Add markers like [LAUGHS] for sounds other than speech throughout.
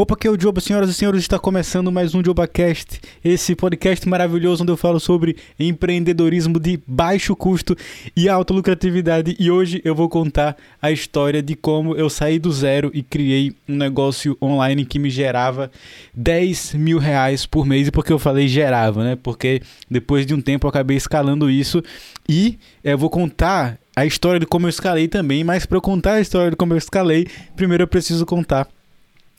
Opa, que é o Joba, senhoras e senhores, está começando mais um JobaCast, esse podcast maravilhoso onde eu falo sobre empreendedorismo de baixo custo e alta lucratividade. E hoje eu vou contar a história de como eu saí do zero e criei um negócio online que me gerava 10 mil reais por mês. E por que eu falei gerava, né? Porque depois de um tempo eu acabei escalando isso e eu vou contar a história de como eu escalei também, mas para eu contar a história de como eu escalei, primeiro eu preciso contar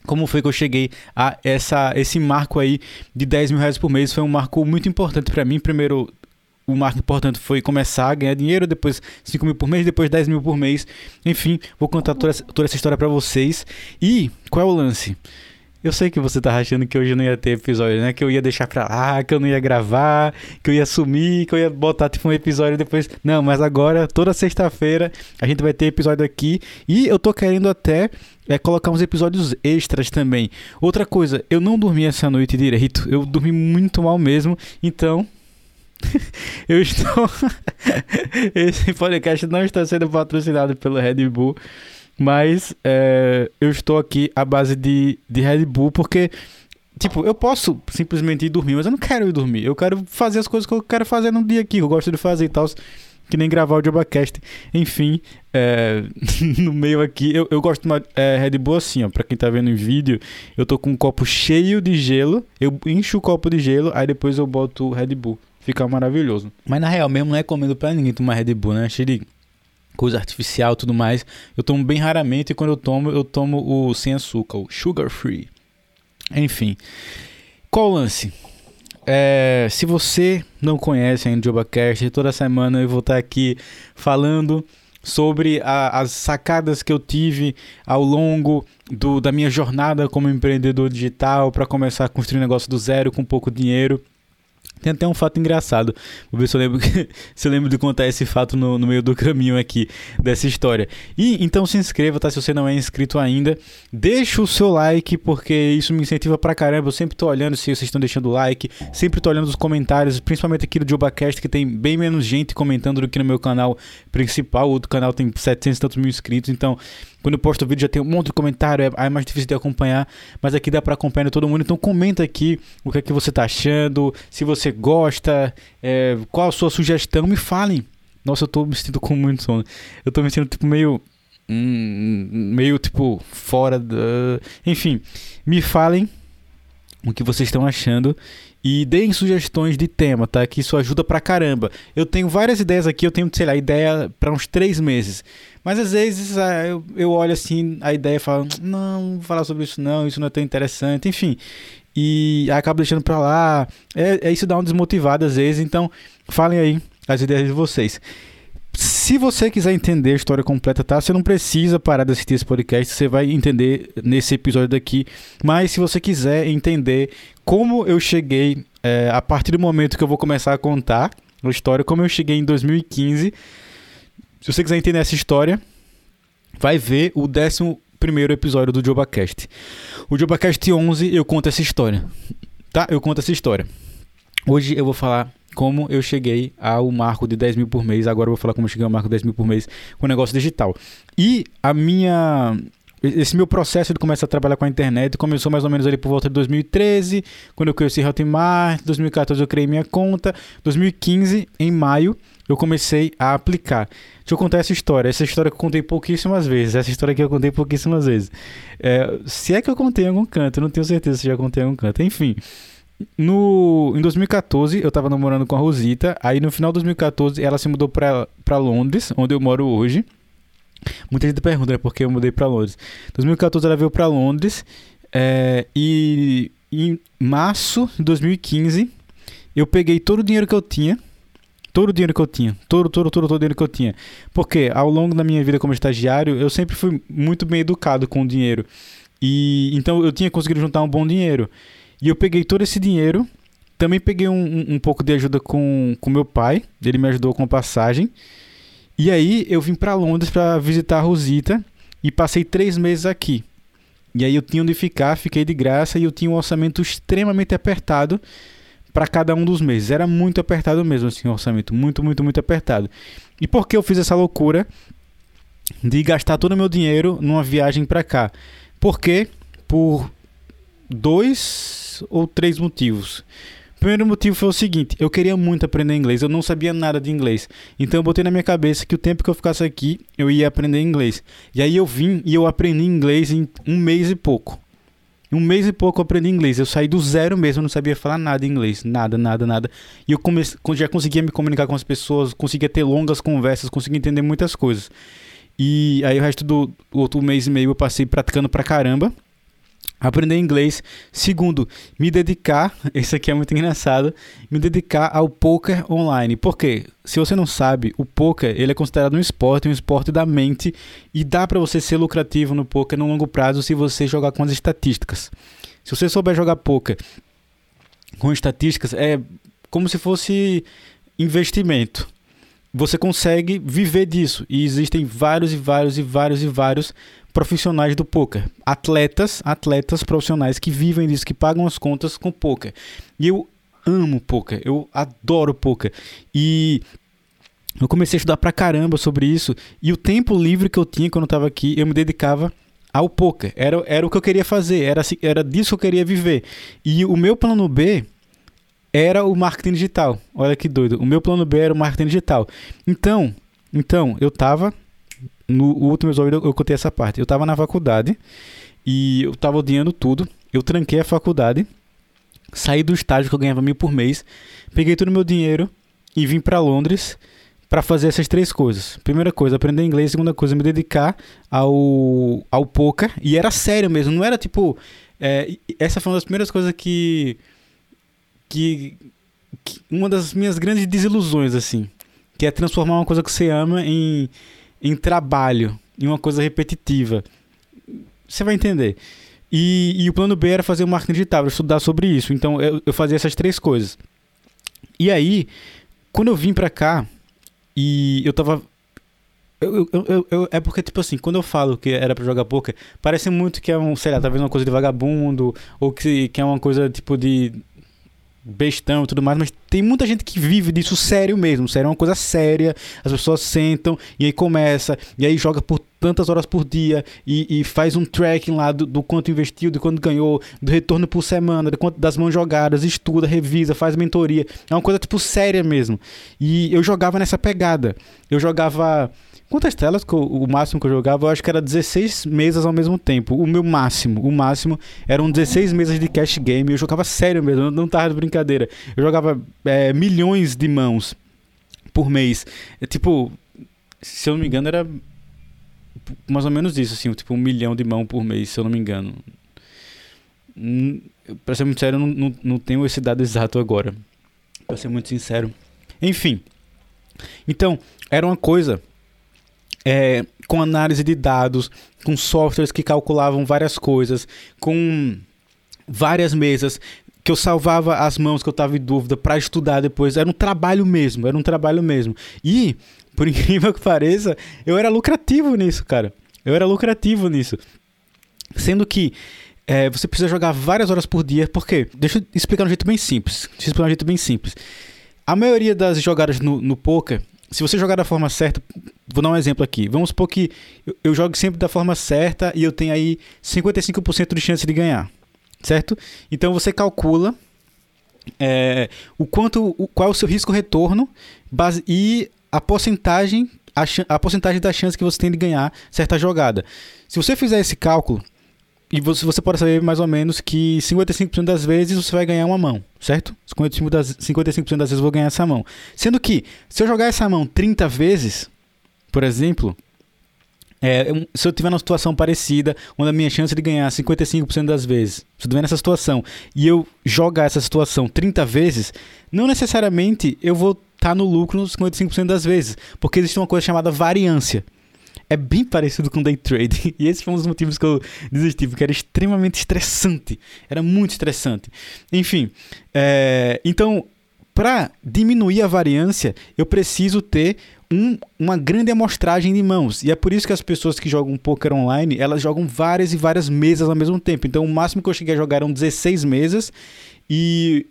como foi que eu cheguei a essa, esse marco aí de 10 mil reais por mês. Foi um marco muito importante para mim. Primeiro, o marco importante foi começar a ganhar dinheiro, depois 5 mil por mês, depois 10 mil por mês. Enfim, vou contar toda essa, toda essa história para vocês. E qual é o lance? Eu sei que você tá achando que hoje não ia ter episódio, né? Que eu ia deixar pra lá, que eu não ia gravar, que eu ia sumir, que eu ia botar tipo um episódio depois. Não, mas agora, toda sexta-feira, a gente vai ter episódio aqui. E eu tô querendo até é, colocar uns episódios extras também. Outra coisa, eu não dormi essa noite direito. Eu dormi muito mal mesmo. Então, [LAUGHS] eu estou. [LAUGHS] Esse podcast não está sendo patrocinado pelo Red Bull. Mas é, eu estou aqui à base de, de Red Bull porque, tipo, eu posso simplesmente ir dormir, mas eu não quero ir dormir. Eu quero fazer as coisas que eu quero fazer no dia aqui, que eu gosto de fazer e tal. Que nem gravar o Jobacast. Enfim, é, [LAUGHS] no meio aqui, eu, eu gosto de uma é, Red Bull assim, ó. Pra quem tá vendo em vídeo, eu tô com um copo cheio de gelo. Eu encho o copo de gelo, aí depois eu boto Red Bull. Fica maravilhoso. Mas na real mesmo não é comendo pra ninguém tomar Red Bull, né? De coisa artificial tudo mais. Eu tomo bem raramente e quando eu tomo, eu tomo o sem açúcar, o sugar free. Enfim. Qual o lance? É, se você não conhece ainda o JobaCast, toda semana eu vou estar aqui falando sobre a, as sacadas que eu tive ao longo do, da minha jornada como empreendedor digital para começar a construir um negócio do zero com pouco dinheiro. Tem até um fato engraçado. Vou ver se eu lembro, [LAUGHS] se eu lembro de contar esse fato no, no, meio do caminho aqui dessa história. E então se inscreva, tá? Se você não é inscrito ainda, deixa o seu like, porque isso me incentiva pra caramba. Eu sempre tô olhando se vocês estão deixando like, sempre tô olhando os comentários, principalmente aqui do JobaCast, que tem bem menos gente comentando do que no meu canal principal. O outro canal tem 700 e tantos mil inscritos, então quando eu posto o vídeo já tem um monte de comentário, é, é mais difícil de acompanhar, mas aqui dá para acompanhar todo mundo. Então comenta aqui o que é que você tá achando, se você gosta, é, qual a sua sugestão, me falem. Nossa, eu tô me sentindo com muito sono. Eu tô me sentindo tipo meio hum, meio tipo fora da, enfim, me falem o que vocês estão achando e deem sugestões de tema, tá? Que isso ajuda pra caramba. Eu tenho várias ideias aqui, eu tenho, sei lá, ideia para uns três meses. Mas às vezes ah, eu, olho assim a ideia e falo, não, vou falar sobre isso não, isso não é tão interessante, enfim. E acabo deixando pra lá. É, é isso dá uma desmotivada às vezes, então falem aí as ideias de vocês. Se você quiser entender a história completa, tá? Você não precisa parar de assistir esse podcast, você vai entender nesse episódio daqui. Mas se você quiser entender como eu cheguei, é, a partir do momento que eu vou começar a contar a história, como eu cheguei em 2015, se você quiser entender essa história, vai ver o 11 episódio do JobaCast. O JobaCast 11 eu conto essa história, tá? Eu conto essa história. Hoje eu vou falar como eu cheguei ao marco de 10 mil por mês. Agora eu vou falar como eu cheguei ao marco de 10 mil por mês com o negócio digital. E a minha. Esse meu processo de começar a trabalhar com a internet começou mais ou menos ali por volta de 2013, quando eu conheci Hotmart, 2014 eu criei minha conta, 2015, em maio, eu comecei a aplicar. Deixa eu contar essa história. Essa história que eu contei pouquíssimas vezes. Essa história que eu contei pouquíssimas vezes. É, se é que eu contei em algum canto, eu não tenho certeza se já contei em algum canto. Enfim, no, em 2014, eu tava namorando com a Rosita. Aí no final de 2014, ela se mudou pra, pra Londres, onde eu moro hoje. Muita gente pergunta, né, por que eu mudei pra Londres. Em 2014, ela veio pra Londres. É, e em março de 2015, eu peguei todo o dinheiro que eu tinha. Todo o dinheiro que eu tinha. Todo, todo, todo, todo o dinheiro que eu tinha. Porque ao longo da minha vida como estagiário, eu sempre fui muito bem educado com o dinheiro. E então eu tinha conseguido juntar um bom dinheiro. E eu peguei todo esse dinheiro, também peguei um, um, um pouco de ajuda com, com meu pai, ele me ajudou com a passagem. E aí eu vim para Londres para visitar a Rosita e passei três meses aqui. E aí eu tinha onde ficar, fiquei de graça e eu tinha um orçamento extremamente apertado para cada um dos meses. Era muito apertado mesmo, assim, o orçamento. Muito, muito, muito apertado. E por que eu fiz essa loucura de gastar todo o meu dinheiro numa viagem para cá? Porque por dois ou três motivos. Primeiro motivo foi o seguinte: eu queria muito aprender inglês, eu não sabia nada de inglês. Então eu botei na minha cabeça que o tempo que eu ficasse aqui, eu ia aprender inglês. E aí eu vim e eu aprendi inglês em um mês e pouco. Em um mês e pouco eu aprendi inglês. Eu saí do zero mesmo, eu não sabia falar nada em inglês. Nada, nada, nada. E eu comece... já conseguia me comunicar com as pessoas, conseguia ter longas conversas, conseguia entender muitas coisas. E aí o resto do outro mês e meio eu passei praticando pra caramba aprender inglês. Segundo, me dedicar, [LAUGHS] isso aqui é muito engraçado, me dedicar ao poker online. Por quê? Se você não sabe, o poker, ele é considerado um esporte, um esporte da mente e dá para você ser lucrativo no poker no longo prazo se você jogar com as estatísticas. Se você souber jogar poker com estatísticas, é como se fosse investimento. Você consegue viver disso e existem vários e vários e vários e vários profissionais do poker, atletas, atletas profissionais que vivem disso, que pagam as contas com poker. E eu amo poker, eu adoro poker. E eu comecei a estudar pra caramba sobre isso e o tempo livre que eu tinha quando eu tava aqui, eu me dedicava ao poker. Era, era o que eu queria fazer, era, era disso que eu queria viver. E o meu plano B era o marketing digital. Olha que doido. O meu plano B era o marketing digital. Então, então eu tava no último episódio eu, contei essa parte. Eu tava na faculdade e eu tava odiando tudo. Eu tranquei a faculdade, saí do estágio que eu ganhava mil por mês, peguei todo o meu dinheiro e vim para Londres para fazer essas três coisas. Primeira coisa, aprender inglês. Segunda coisa, me dedicar ao, ao poker. E era sério mesmo, não era tipo. É, essa foi uma das primeiras coisas que, que, que. Uma das minhas grandes desilusões, assim. Que é transformar uma coisa que você ama em em trabalho, em uma coisa repetitiva. Você vai entender. E, e o plano B era fazer o marketing digital, estudar sobre isso. Então eu, eu fazia essas três coisas. E aí, quando eu vim pra cá, e eu tava eu, eu, eu, é porque, tipo assim, quando eu falo que era pra jogar poker, parece muito que é um, sei lá, talvez uma coisa de vagabundo, ou que, que é uma coisa tipo de bestão e tudo mais, mas tem muita gente que vive disso sério mesmo, sério, é uma coisa séria, as pessoas sentam e aí começa, e aí joga por tantas horas por dia e, e faz um tracking lá do, do, quanto investiu, do quanto ganhou, do retorno por semana, quanto das mãos jogadas, estuda, revisa, faz mentoria, é uma coisa tipo séria mesmo, e eu jogava nessa pegada, eu jogava Quantas telas que eu, o máximo que eu jogava? Eu acho que era 16 mesas ao mesmo tempo. O meu máximo, o máximo eram 16 mesas de cash game. Eu jogava sério mesmo, não tava de brincadeira. Eu jogava é, milhões de mãos por mês. É, tipo, se eu não me engano, era mais ou menos isso, assim, tipo um milhão de mãos por mês, se eu não me engano. Hum, pra ser muito sério, eu não, não, não tenho esse dado exato agora. Pra ser muito sincero. Enfim. Então, era uma coisa é, com análise de dados, com softwares que calculavam várias coisas, com várias mesas que eu salvava as mãos que eu estava em dúvida para estudar depois. Era um trabalho mesmo, era um trabalho mesmo. E, por [LAUGHS] incrível que pareça, eu era lucrativo nisso, cara. Eu era lucrativo nisso. Sendo que é, você precisa jogar várias horas por dia, porque, deixa eu explicar de um jeito bem simples. Deixa eu explicar de um jeito bem simples. A maioria das jogadas no, no poker se você jogar da forma certa, vou dar um exemplo aqui. Vamos supor que eu, eu jogo sempre da forma certa e eu tenho aí 55% de chance de ganhar, certo? Então você calcula é, o quanto, o, qual é o seu risco retorno base, e a porcentagem a, a porcentagem da chance que você tem de ganhar certa jogada. Se você fizer esse cálculo, e você, você pode saber mais ou menos que 55% das vezes você vai ganhar uma mão, certo? 55%, das, 55 das vezes eu vou ganhar essa mão. Sendo que, se eu jogar essa mão 30 vezes, por exemplo, é, se eu tiver numa situação parecida, onde a minha chance de ganhar 55% das vezes, se eu estiver nessa situação, e eu jogar essa situação 30 vezes, não necessariamente eu vou estar tá no lucro nos 55% das vezes, porque existe uma coisa chamada variância é bem parecido com day trade. [LAUGHS] E esse foi um dos motivos que eu desisti, porque era extremamente estressante. Era muito estressante. Enfim, é, então, para diminuir a variância, eu preciso ter um, uma grande amostragem de mãos. E é por isso que as pessoas que jogam poker online, elas jogam várias e várias mesas ao mesmo tempo. Então, o máximo que eu cheguei a jogar eram 16 mesas. E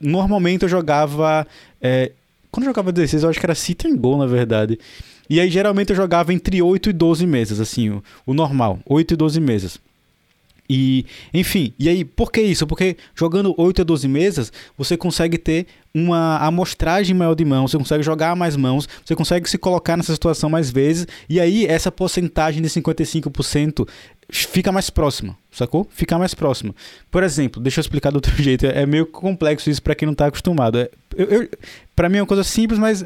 normalmente eu jogava. É, quando eu jogava 16, eu acho que era sit and go, na verdade. E aí geralmente eu jogava entre 8 e 12 mesas, assim, o, o normal, 8 e 12 mesas. E, enfim, e aí, por que isso? Porque jogando 8 a 12 mesas, você consegue ter uma amostragem maior de mãos, você consegue jogar mais mãos, você consegue se colocar nessa situação mais vezes, e aí essa porcentagem de 55% fica mais próxima, sacou? Fica mais próxima. Por exemplo, deixa eu explicar de outro [LAUGHS] jeito, é meio complexo isso para quem não tá acostumado. É, eu, eu, para mim é uma coisa simples, mas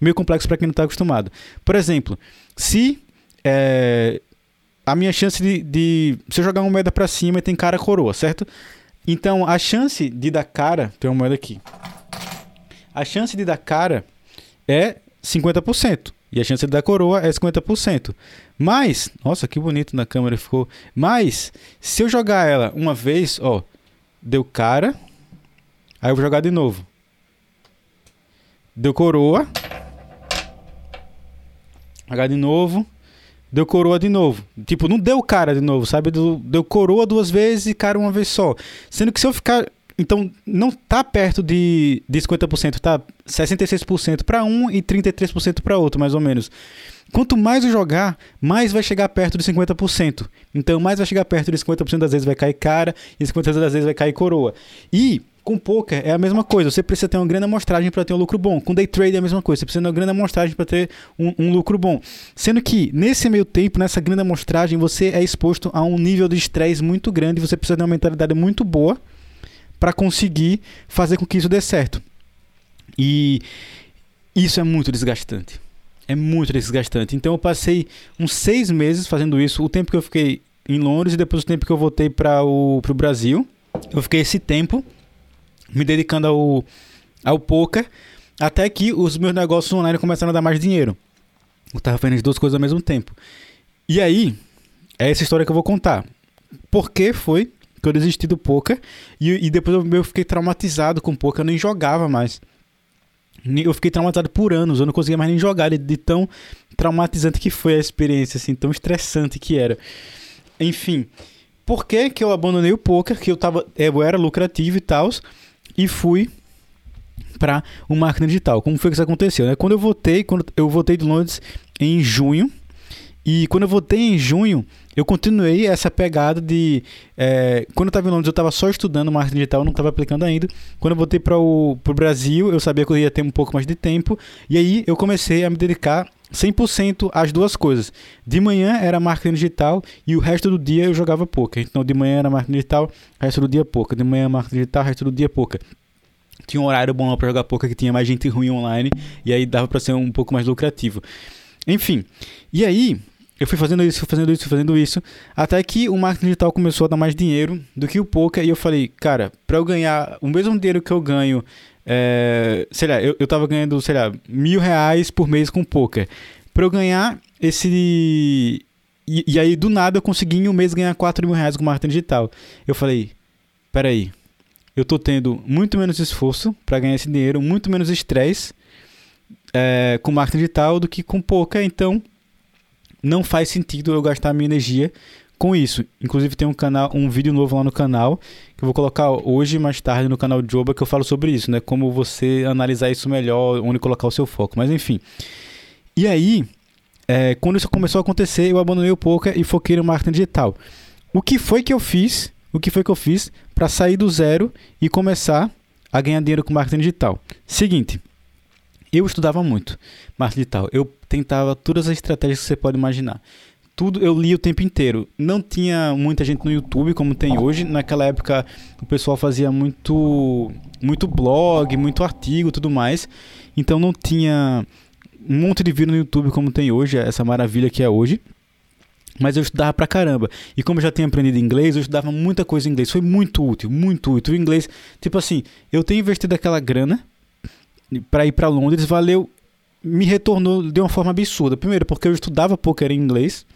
meio complexo para quem não tá acostumado. Por exemplo, se é, a minha chance de, de. Se eu jogar uma moeda para cima tem cara coroa, certo? Então a chance de dar cara. Tem uma moeda aqui. A chance de dar cara é 50%. E a chance de dar coroa é 50%. Mas, nossa, que bonito na câmera ficou. Mas, se eu jogar ela uma vez, ó, deu cara. Aí eu vou jogar de novo. Deu coroa. Jogar de novo deu coroa de novo. Tipo, não deu cara de novo, sabe? Deu, deu coroa duas vezes e cara uma vez só. Sendo que se eu ficar. Então, não tá perto de, de 50%, tá 66% para um e 33% para outro, mais ou menos. Quanto mais eu jogar, mais vai chegar perto de 50%. Então, mais vai chegar perto de 50% das vezes vai cair cara e 50% das vezes vai cair coroa. E com poker é a mesma coisa. Você precisa ter uma grande amostragem para ter um lucro bom. Com day trade é a mesma coisa. Você precisa ter uma grande amostragem para ter um, um, lucro bom. Sendo que nesse meio tempo, nessa grande amostragem, você é exposto a um nível de estresse muito grande. Você precisa ter uma mentalidade muito boa para conseguir fazer com que isso dê certo. E isso é muito desgastante. É muito desgastante. Então eu passei uns seis meses fazendo isso. O tempo que eu fiquei em Londres e depois o tempo que eu voltei para o Brasil. Eu fiquei esse tempo me dedicando ao, ao poker, até que os meus negócios online começaram a dar mais dinheiro. Eu tava fazendo as duas coisas ao mesmo tempo. E aí, é essa história que eu vou contar. Por que foi que eu desisti do poker e, e depois eu, eu fiquei traumatizado com o poker, eu nem jogava mais. Eu fiquei traumatizado por anos, eu não conseguia mais nem jogar de, de tão traumatizante que foi a experiência, assim, tão estressante que era. Enfim, por que, que eu abandonei o poker? Que eu, tava, eu era lucrativo e tal, e fui para o marketing digital. Como foi que isso aconteceu? Né? Quando eu voltei, quando eu voltei de Londres em junho, e quando eu voltei em junho, eu continuei essa pegada de. É, quando eu estava em Londres, eu estava só estudando marketing digital, não estava aplicando ainda. Quando eu voltei para o Brasil, eu sabia que eu ia ter um pouco mais de tempo. E aí eu comecei a me dedicar 100% às duas coisas. De manhã era marketing digital e o resto do dia eu jogava poker. Então de manhã era marketing digital, resto do dia poker. De manhã marketing digital, resto do dia poker. Tinha um horário bom para jogar poker que tinha mais gente ruim online e aí dava para ser um pouco mais lucrativo. Enfim, e aí eu fui fazendo isso, fui fazendo isso, fui fazendo isso, até que o marketing digital começou a dar mais dinheiro do que o poker, e eu falei, cara, para eu ganhar o mesmo dinheiro que eu ganho, é, sei lá, eu, eu tava ganhando, sei lá, mil reais por mês com poker. Para eu ganhar esse. E, e, aí, do nada, eu consegui em um mês ganhar 4 mil reais com marketing digital. Eu falei, peraí, eu tô tendo muito menos esforço para ganhar esse dinheiro, muito menos estresse é, com marketing digital do que com poker, então não faz sentido eu gastar minha energia com isso. Inclusive tem um canal, um vídeo novo lá no canal que eu vou colocar hoje mais tarde no canal Joba que eu falo sobre isso, né? Como você analisar isso melhor, onde colocar o seu foco. Mas enfim. E aí, é, quando isso começou a acontecer, eu abandonei o poker e foquei no marketing digital. O que foi que eu fiz? O que foi que eu fiz para sair do zero e começar a ganhar dinheiro com marketing digital? Seguinte, eu estudava muito marketing digital. Eu tentava todas as estratégias que você pode imaginar. Tudo eu li o tempo inteiro. Não tinha muita gente no YouTube como tem hoje. Naquela época o pessoal fazia muito muito blog, muito artigo, tudo mais. Então não tinha um monte de vídeo no YouTube como tem hoje, essa maravilha que é hoje. Mas eu estudava pra caramba. E como eu já tinha aprendido inglês, eu estudava muita coisa em inglês. Foi muito útil, muito útil. O inglês, tipo assim, eu tenho investido aquela grana para ir para Londres, valeu, me retornou de uma forma absurda. Primeiro, porque eu estudava poker em inglês.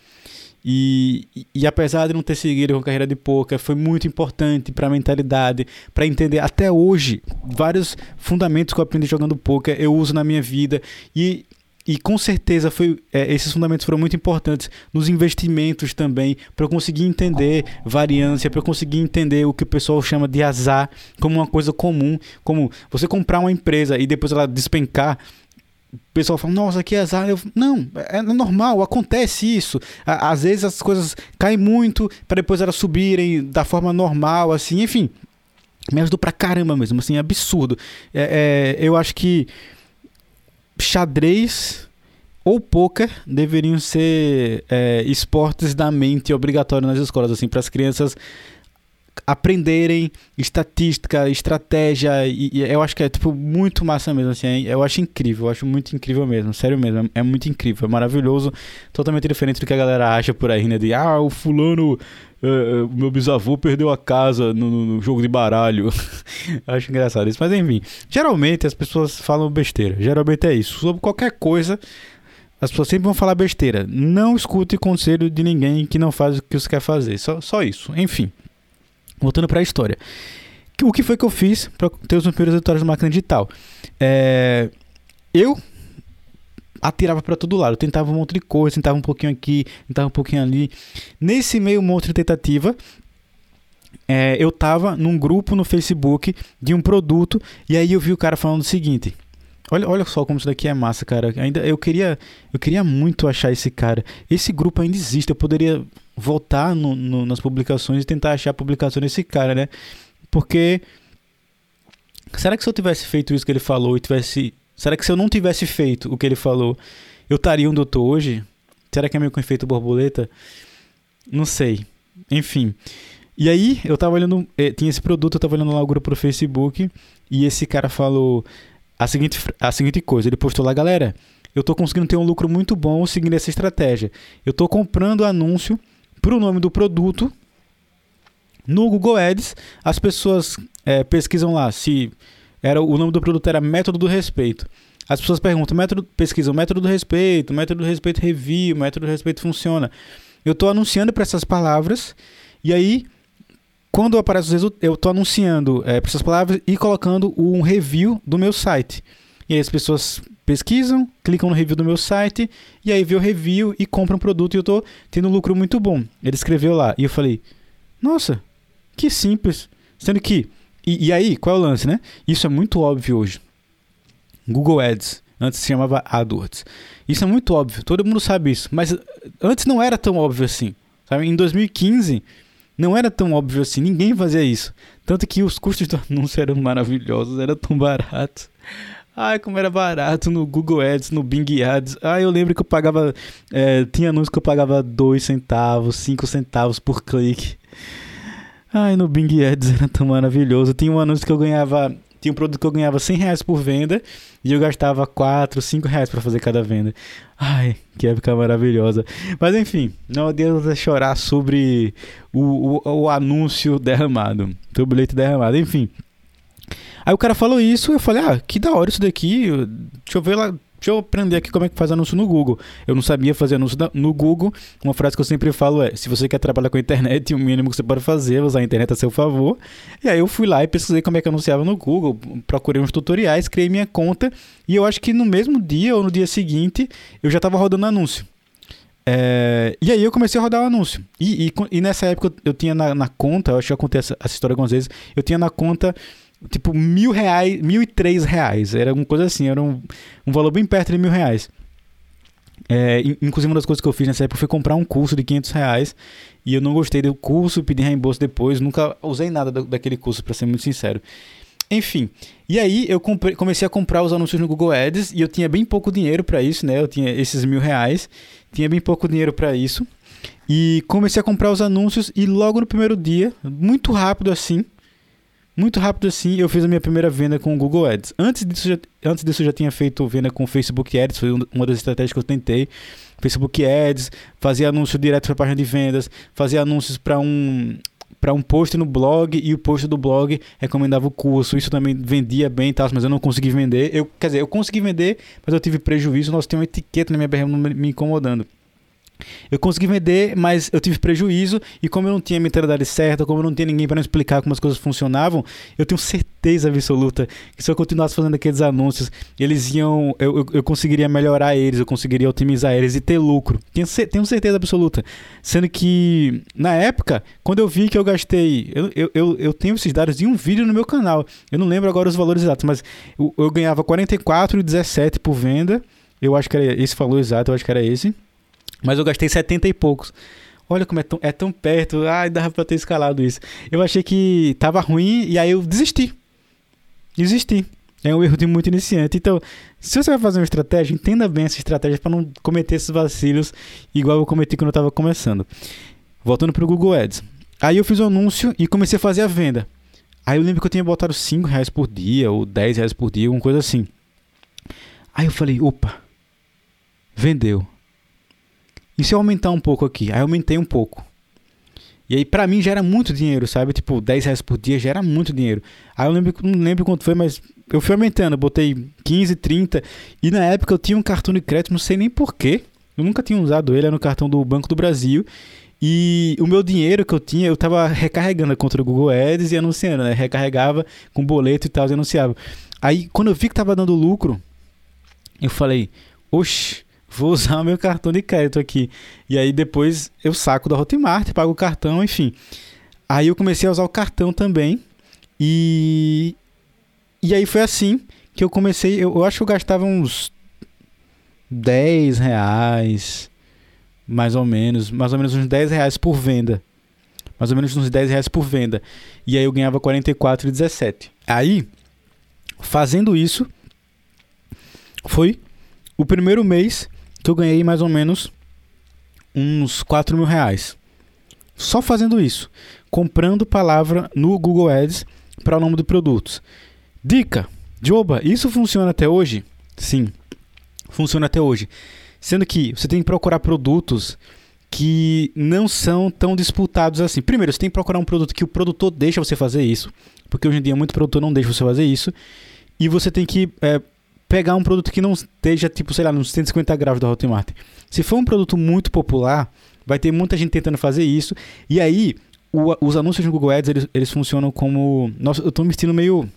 E, e, apesar de não ter seguido com a carreira de poker, foi muito importante para a mentalidade, para entender até hoje vários fundamentos que eu aprendi jogando poker, eu uso na minha vida e e com certeza foi, é, esses fundamentos foram muito importantes nos investimentos também, para eu conseguir entender variância, para eu conseguir entender o que o pessoal chama de azar como uma coisa comum, como você comprar uma empresa e depois ela despencar o pessoal fala, nossa, que azar. Eu, não, é normal, acontece isso. Às vezes as coisas caem muito para depois elas subirem da forma normal, assim, enfim. Me ajudou pra caramba mesmo, assim, absurdo. É, é, eu acho que xadrez ou poker deveriam ser é, esportes da mente obrigatórios nas escolas, assim, para as crianças aprenderem estatística, estratégia, e, e, eu acho que é tipo muito massa mesmo, assim, eu acho incrível, eu acho muito incrível mesmo, sério mesmo, é, é muito incrível, é maravilhoso, totalmente diferente do que a galera acha por aí, né, de ah, o fulano, uh, meu bisavô perdeu a casa no, no jogo de baralho, [LAUGHS] acho engraçado isso, mas enfim, geralmente as pessoas falam besteira, geralmente é isso, sobre qualquer coisa, as pessoas sempre vão falar besteira. Não escute conselho de ninguém que não faz o que você quer fazer. Só, só isso. Enfim. Voltando para a história. O que foi que eu fiz para ter os meus primeiros resultados na máquina digital? É, eu atirava para todo lado, eu tentava um monte de coisa, tentava um pouquinho aqui, tentava um pouquinho ali. Nesse meio monte de tentativa, é, eu tava num grupo no Facebook de um produto e aí eu vi o cara falando o seguinte: Olha, olha só como isso daqui é massa, cara. Ainda eu queria, eu queria muito achar esse cara. Esse grupo ainda existe. Eu poderia voltar no, no, nas publicações e tentar achar a publicação desse cara, né? Porque será que se eu tivesse feito isso que ele falou e tivesse, será que se eu não tivesse feito o que ele falou, eu estaria eu tô hoje? Será que é meio com efeito borboleta? Não sei. Enfim. E aí, eu tava olhando, eh, tinha esse produto, eu tava olhando lá o grupo pro Facebook e esse cara falou a seguinte, a seguinte coisa. Ele postou lá, galera, eu estou conseguindo ter um lucro muito bom seguindo essa estratégia. Eu estou comprando anúncio para o nome do produto no Google Ads. As pessoas é, pesquisam lá se era o nome do produto era método do respeito. As pessoas perguntam, método, pesquisam método do respeito, método do respeito review, método do respeito funciona. Eu estou anunciando para essas palavras e aí quando aparece os resultados, eu estou anunciando é, para essas palavras e colocando um review do meu site. E aí as pessoas pesquisam, clicam no review do meu site e aí vê o review e compram um produto e eu estou tendo um lucro muito bom. Ele escreveu lá e eu falei, nossa, que simples. Sendo que, e, e aí, qual é o lance, né? Isso é muito óbvio hoje. Google Ads, antes se chamava AdWords. Isso é muito óbvio, todo mundo sabe isso. Mas antes não era tão óbvio assim. Sabe? Em 2015 não era tão óbvio assim, ninguém fazia isso. Tanto que os custos do [LAUGHS] anúncio eram maravilhosos, era tão barato. Ai, como era barato no Google Ads, no Bing Ads. Ah, eu lembro que eu pagava. É, tinha anúncio que eu pagava 2 centavos, 5 centavos por clique. Ai, no Bing Ads [LAUGHS] era tão maravilhoso. Tinha um anúncio que eu ganhava tinha um produto que eu ganhava 100 reais por venda e eu gastava 4, 5 reais para fazer cada venda. Ai, que época maravilhosa. Mas enfim, não adianta chorar sobre o, o, o anúncio derramado, sobre o leite derramado, enfim. Aí o cara falou isso, eu falei, ah, que da hora isso daqui, deixa eu ver lá, Deixa eu aprender aqui como é que faz anúncio no Google. Eu não sabia fazer anúncio no Google. Uma frase que eu sempre falo é: se você quer trabalhar com a internet, o mínimo que você pode fazer é usar a internet a seu favor. E aí eu fui lá e pesquisei como é que anunciava no Google, procurei uns tutoriais, criei minha conta. E eu acho que no mesmo dia ou no dia seguinte eu já estava rodando anúncio. É, e aí eu comecei a rodar o anúncio. E, e, e nessa época eu, tinha na, na, conta, eu acho que acontece essa história algumas vezes, eu tinha na conta tipo mil reais, mil e três reais. Era uma coisa assim, era um, um valor bem perto de mil reais. É, inclusive, uma das coisas que eu fiz nessa época foi comprar um curso de 500 reais e eu não gostei do curso, pedi reembolso depois, nunca usei nada daquele curso, para ser muito sincero. Enfim, e aí eu comprei, comecei a comprar os anúncios no Google Ads e eu tinha bem pouco dinheiro para isso, né? Eu tinha esses mil reais, tinha bem pouco dinheiro para isso. E comecei a comprar os anúncios e logo no primeiro dia, muito rápido assim, muito rápido assim, eu fiz a minha primeira venda com o Google Ads. Antes disso, já, antes disso eu já tinha feito venda com o Facebook Ads, foi uma das estratégias que eu tentei. Facebook Ads, fazia anúncio direto para página de vendas, fazia anúncios para um para um post no blog e o post do blog recomendava o curso. Isso também vendia bem, tá? mas eu não consegui vender. Eu, quer dizer, eu consegui vender, mas eu tive prejuízo. Nós tem uma etiqueta na minha BR me incomodando. Eu consegui vender, mas eu tive prejuízo e como eu não tinha a mentalidade certa, como eu não tinha ninguém para me explicar como as coisas funcionavam, eu tenho certeza absoluta que se eu continuasse fazendo aqueles anúncios, eles iam, eu, eu, eu conseguiria melhorar eles, eu conseguiria otimizar eles e ter lucro. Tenho, tenho certeza absoluta. Sendo que na época, quando eu vi que eu gastei, eu, eu, eu, tenho esses dados de um vídeo no meu canal. Eu não lembro agora os valores exatos, mas eu, eu ganhava 44,17 por venda. Eu acho que era esse valor exato, eu acho que era esse. Mas eu gastei 70 e poucos. Olha como é tão, é tão perto. Ai, dava pra ter escalado isso. Eu achei que tava ruim e aí eu desisti. Desisti. É um erro de muito iniciante. Então, se você vai fazer uma estratégia, entenda bem essa estratégia para não cometer esses vacilos igual eu cometi quando eu estava começando. Voltando pro Google Ads. Aí eu fiz o um anúncio e comecei a fazer a venda. Aí eu lembro que eu tinha botado 5 reais por dia ou 10 reais por dia, alguma coisa assim. Aí eu falei, opa, vendeu. E se eu aumentar um pouco aqui? Aí eu aumentei um pouco. E aí, pra mim, já era muito dinheiro, sabe? Tipo, 10 reais por dia já era muito dinheiro. Aí eu lembro, não lembro quanto foi, mas eu fui aumentando. botei 15, 30. E na época eu tinha um cartão de crédito, não sei nem porquê. Eu nunca tinha usado ele, era no cartão do Banco do Brasil. E o meu dinheiro que eu tinha, eu tava recarregando contra o Google Ads e anunciando, né? Recarregava com boleto e tal, e anunciava. Aí, quando eu vi que tava dando lucro, eu falei, oxe, vou usar [LAUGHS] meu cartão de crédito aqui. E aí depois eu saco da Hotmart, pago o cartão, enfim. Aí eu comecei a usar o cartão também. E e aí foi assim que eu comecei, eu, eu acho que eu gastava uns 10 reais, mais ou menos, mais ou menos uns 10 reais por venda. Mais ou menos uns 10 reais por venda. E aí eu ganhava 44,17. Aí, fazendo isso, foi o primeiro mês que eu ganhei mais ou menos uns 4 mil reais. Só fazendo isso. Comprando palavra no Google Ads para o nome de produtos. Dica: Joba, isso funciona até hoje? Sim, funciona até hoje. Sendo que você tem que procurar produtos que não são tão disputados assim. Primeiro, você tem que procurar um produto que o produtor deixa você fazer isso, porque hoje em dia muito produtor não deixa você fazer isso. E você tem que é, pegar um produto que não esteja, tipo, sei lá, nos 150 graus da Hotmart. Se for um produto muito popular, vai ter muita gente tentando fazer isso. E aí, o, os anúncios no Google Ads, eles, eles funcionam como... Nossa, eu tô me sentindo meio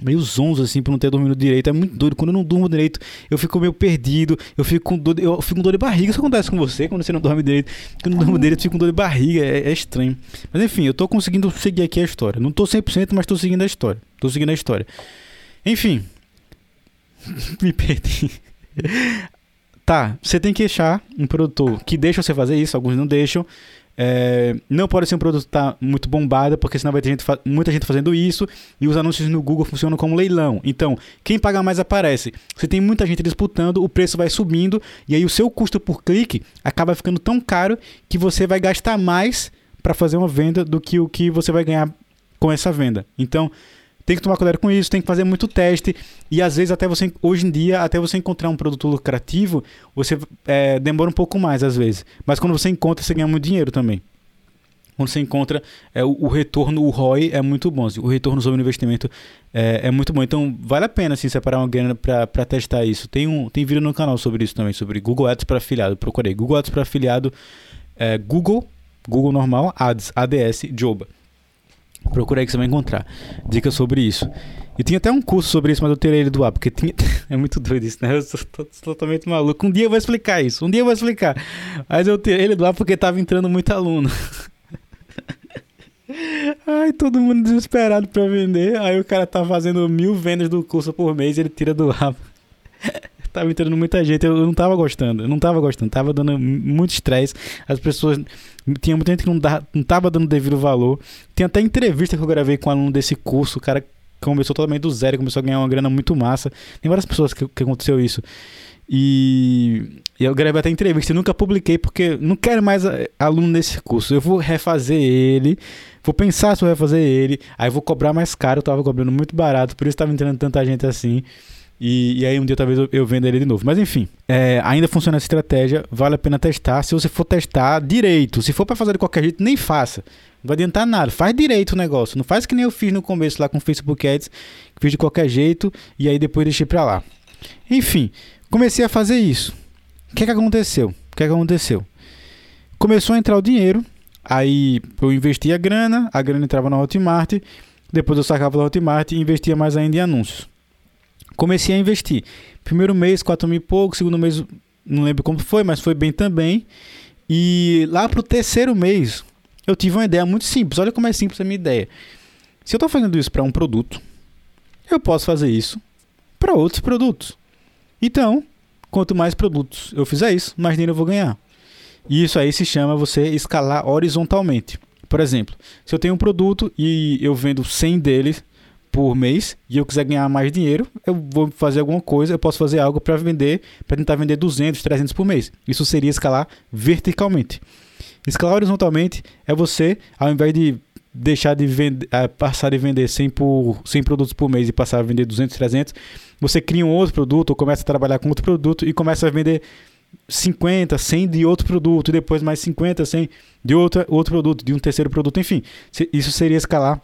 meio zonzo assim por não ter dormido direito. É muito doido. Quando eu não durmo direito, eu fico meio perdido. Eu fico com dor, de, eu fico com dor de barriga. Isso acontece com você quando você não dorme direito. Quando eu não durmo direito, eu fico com dor de barriga. É, é, estranho. Mas enfim, eu tô conseguindo seguir aqui a história. Não tô 100%, mas tô seguindo a história. Tô seguindo a história. Enfim, [LAUGHS] Me perdi. tá, você tem que achar um produtor que deixa você fazer isso, alguns não deixam. É, não pode ser um produto que tá muito bombado, porque senão vai ter gente, muita gente fazendo isso e os anúncios no Google funcionam como leilão. Então, quem paga mais aparece. Se tem muita gente disputando, o preço vai subindo e aí o seu custo por clique acaba ficando tão caro que você vai gastar mais para fazer uma venda do que o que você vai ganhar com essa venda. Então, tem que tomar cuidado com isso, tem que fazer muito teste. E às vezes, até você, hoje em dia, até você encontrar um produto lucrativo, você é, demora um pouco mais, às vezes. Mas quando você encontra, você ganha muito dinheiro também. Quando você encontra, é, o, o retorno, o ROI é muito bom. O retorno sobre o investimento é, é, muito bom. Então, vale a pena assim, separar uma grana para testar isso. Tem, um, tem vídeo no canal sobre isso também, sobre Google Ads para afiliado. Procurei Google Ads para afiliado, é, Google, Google normal, Ads, ADS, Joba. Procura aí que você vai encontrar dicas sobre isso. E tinha até um curso sobre isso, mas eu tirei ele do ar, porque tinha... [LAUGHS] é muito doido isso, né? Eu sou totalmente maluco. Um dia eu vou explicar isso, um dia eu vou explicar. Mas eu tirei ele do ar porque tava entrando muito aluno. [LAUGHS] Ai, todo mundo desesperado pra vender. Aí o cara tá fazendo mil vendas do curso por mês e ele tira do ar. [LAUGHS] tava entrando muita gente, eu não tava gostando, eu não tava gostando, tava dando muito estresse. As pessoas. Tinha muita gente que não, dá, não tava dando devido valor. Tem até entrevista que eu gravei com um aluno desse curso, o cara começou totalmente do zero, começou a ganhar uma grana muito massa. Tem várias pessoas que, que aconteceu isso. E, e eu gravei até entrevista, eu nunca publiquei porque não quero mais eh, aluno nesse curso. Eu vou refazer ele, vou pensar se eu vou refazer ele, aí vou cobrar mais caro, eu tava cobrando muito barato, por isso tava entrando tanta gente assim. E, e, aí um dia talvez eu, eu venda ele de novo. Mas enfim, é, ainda funciona essa estratégia, vale a pena testar. Se você for testar direito, se for para fazer de qualquer jeito, nem faça. Não vai adiantar nada. Faz direito o negócio. Não faz que nem eu fiz no começo lá com o Facebook Ads, que fiz de qualquer jeito e aí depois deixei para lá. Enfim, comecei a fazer isso. O que, é que aconteceu? O que, é que aconteceu? Começou a entrar o dinheiro, aí eu investia a grana, a grana entrava na Hotmart, depois eu sacava da Hotmart e investia mais ainda em anúncios. Comecei a investir. Primeiro mês, 4 mil e pouco, segundo mês, não lembro como foi, mas foi bem também. E lá pro terceiro mês, eu tive uma ideia muito simples. Olha como é simples a minha ideia. Se eu estou fazendo isso para um produto, eu posso fazer isso para outros produtos. Então, quanto mais produtos eu fizer isso, mais dinheiro eu vou ganhar. E isso aí se chama você escalar horizontalmente. Por exemplo, se eu tenho um produto e eu vendo 100 deles por mês e eu quiser ganhar mais dinheiro, eu vou fazer alguma coisa, eu posso fazer algo para vender, para tentar vender 200, 300 por mês. Isso seria escalar verticalmente. Escalar horizontalmente é você, ao invés de deixar de vender, é, passar de vender 100, por, 100 produtos por mês e passar a vender 200, 300, você cria um outro produto ou começa a trabalhar com outro produto e começa a vender 50, 100 de outro produto e depois mais 50, 100 de outro, outro produto, de um terceiro produto, enfim. Isso seria escalar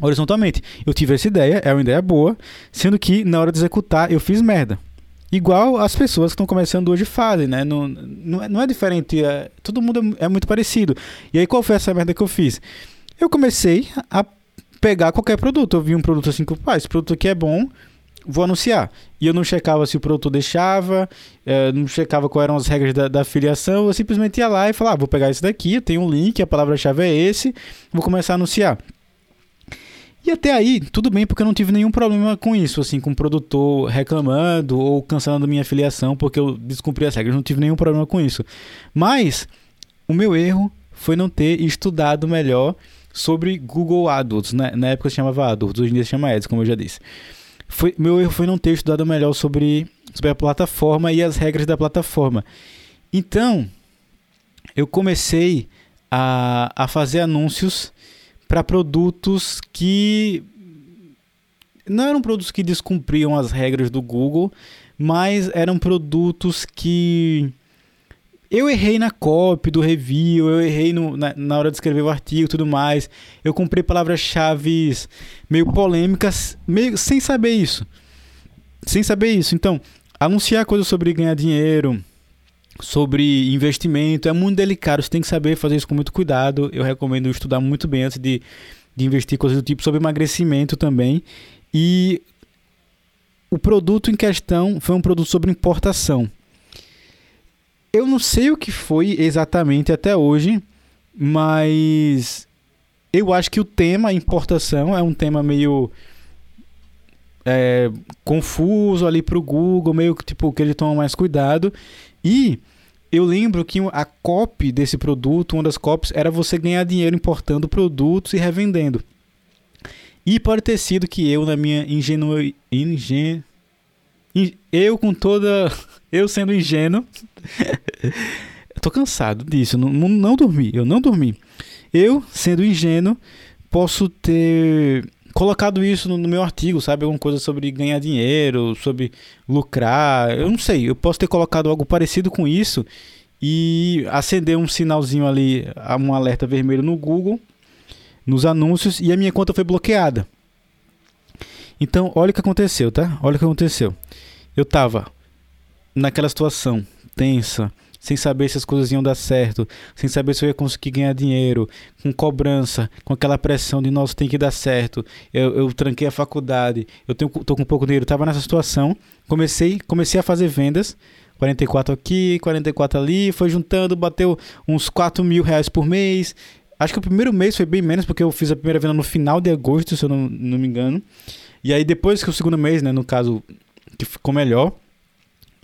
horizontalmente. Eu tive essa ideia, é uma ideia boa, sendo que na hora de executar eu fiz merda. Igual as pessoas que estão começando hoje fazem, né? Não, não, é, não é diferente, é, todo mundo é, é muito parecido. E aí qual foi essa merda que eu fiz? Eu comecei a pegar qualquer produto. Eu vi um produto assim que, pá, esse produto aqui é bom, vou anunciar. E eu não checava se o produto deixava, é, não checava quais eram as regras da, da afiliação, eu simplesmente ia lá e falava, ah, vou pegar esse daqui, tem um link, a palavra-chave é esse, vou começar a anunciar. E até aí, tudo bem, porque eu não tive nenhum problema com isso, assim, com o produtor reclamando ou cancelando minha afiliação porque eu descumpri as regras, não tive nenhum problema com isso. Mas o meu erro foi não ter estudado melhor sobre Google AdWords, né? na época se chamava AdWords, hoje em dia se chama Ads, como eu já disse. Foi, meu erro foi não ter estudado melhor sobre, sobre a plataforma e as regras da plataforma. Então, eu comecei a, a fazer anúncios para produtos que não eram produtos que descumpriam as regras do Google, mas eram produtos que eu errei na copy do review, eu errei no, na, na, hora de escrever o artigo e tudo mais. Eu comprei palavras-chave meio polêmicas, meio sem saber isso. Sem saber isso. Então, anunciar coisas sobre ganhar dinheiro, sobre investimento, é muito delicado. Você tem que saber fazer isso com muito cuidado. Eu recomendo estudar muito bem antes de, de investir coisas do tipo sobre emagrecimento também. E o produto em questão foi um produto sobre importação. Eu não sei o que foi exatamente até hoje, mas eu acho que o tema importação é um tema meio é, confuso ali para o Google, meio que tipo que ele toma mais cuidado. E eu lembro que a copy desse produto, uma das copies, era você ganhar dinheiro importando produtos e revendendo. E pode ter sido que eu, na minha ingenuidade. Ingen... Eu com toda [LAUGHS] eu sendo ingênuo. [LAUGHS] eu tô cansado disso. Não, não, não dormi. Eu não dormi. Eu, sendo ingênuo, posso ter colocado isso no, no, meu artigo, sabe? Alguma coisa sobre ganhar dinheiro, sobre lucrar. Eu não sei. Eu posso ter colocado algo parecido com isso e acender um sinalzinho ali, um alerta vermelho no Google, nos anúncios, e a minha conta foi bloqueada. Então, olha o que aconteceu, tá? Olha o que aconteceu. Eu tava naquela situação tensa, sem saber se as coisas iam dar certo, sem saber se eu ia conseguir ganhar dinheiro, com cobrança, com aquela pressão de nossa, tem que dar certo. Eu, eu tranquei a faculdade, eu tenho, tô com pouco dinheiro, estava nessa situação. Comecei, comecei a fazer vendas, 44 aqui, 44 ali, foi juntando, bateu uns 4 mil reais por mês. Acho que o primeiro mês foi bem menos, porque eu fiz a primeira venda no final de agosto, se eu não, não me engano. E aí depois que o segundo mês, né, no caso, que ficou melhor,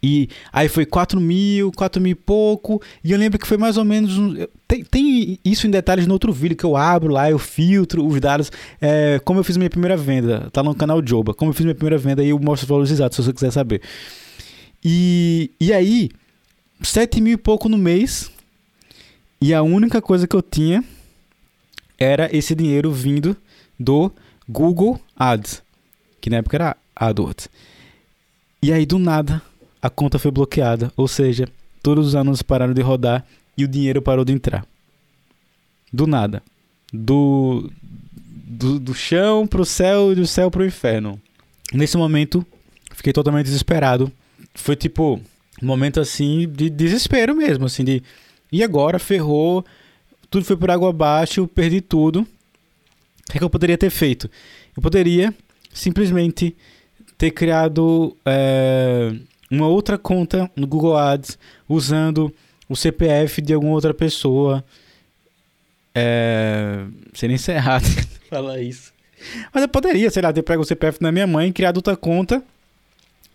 e aí foi 4 mil, 4 mil e pouco. E eu lembro que foi mais ou menos. Um, tem, tem, isso em detalhes no outro vídeo que eu abro lá, eu filtro os dados. É, como eu fiz minha primeira venda. Tá no canal Joba. Como eu fiz minha primeira venda e eu mostro os valores exatos se você quiser saber. E, e aí, 7 mil e pouco no mês. E a única coisa que eu tinha era esse dinheiro vindo do Google Ads. Que na época era AdWords. E aí, do nada a conta foi bloqueada, ou seja, todos os anúncios pararam de rodar e o dinheiro parou de entrar. Do nada. Do, do, do chão pro céu e do céu pro inferno. Nesse momento, fiquei totalmente desesperado. Foi tipo um momento assim de desespero mesmo, assim, de. E agora ferrou, tudo foi por água abaixo, perdi tudo. O que, é que eu poderia ter feito? Eu poderia simplesmente ter criado é, uma outra conta no Google Ads usando o CPF de alguma outra pessoa. É, sei nem se é errado [LAUGHS] falar isso. Mas eu poderia, sei lá, ter pego o CPF da minha mãe, criado outra conta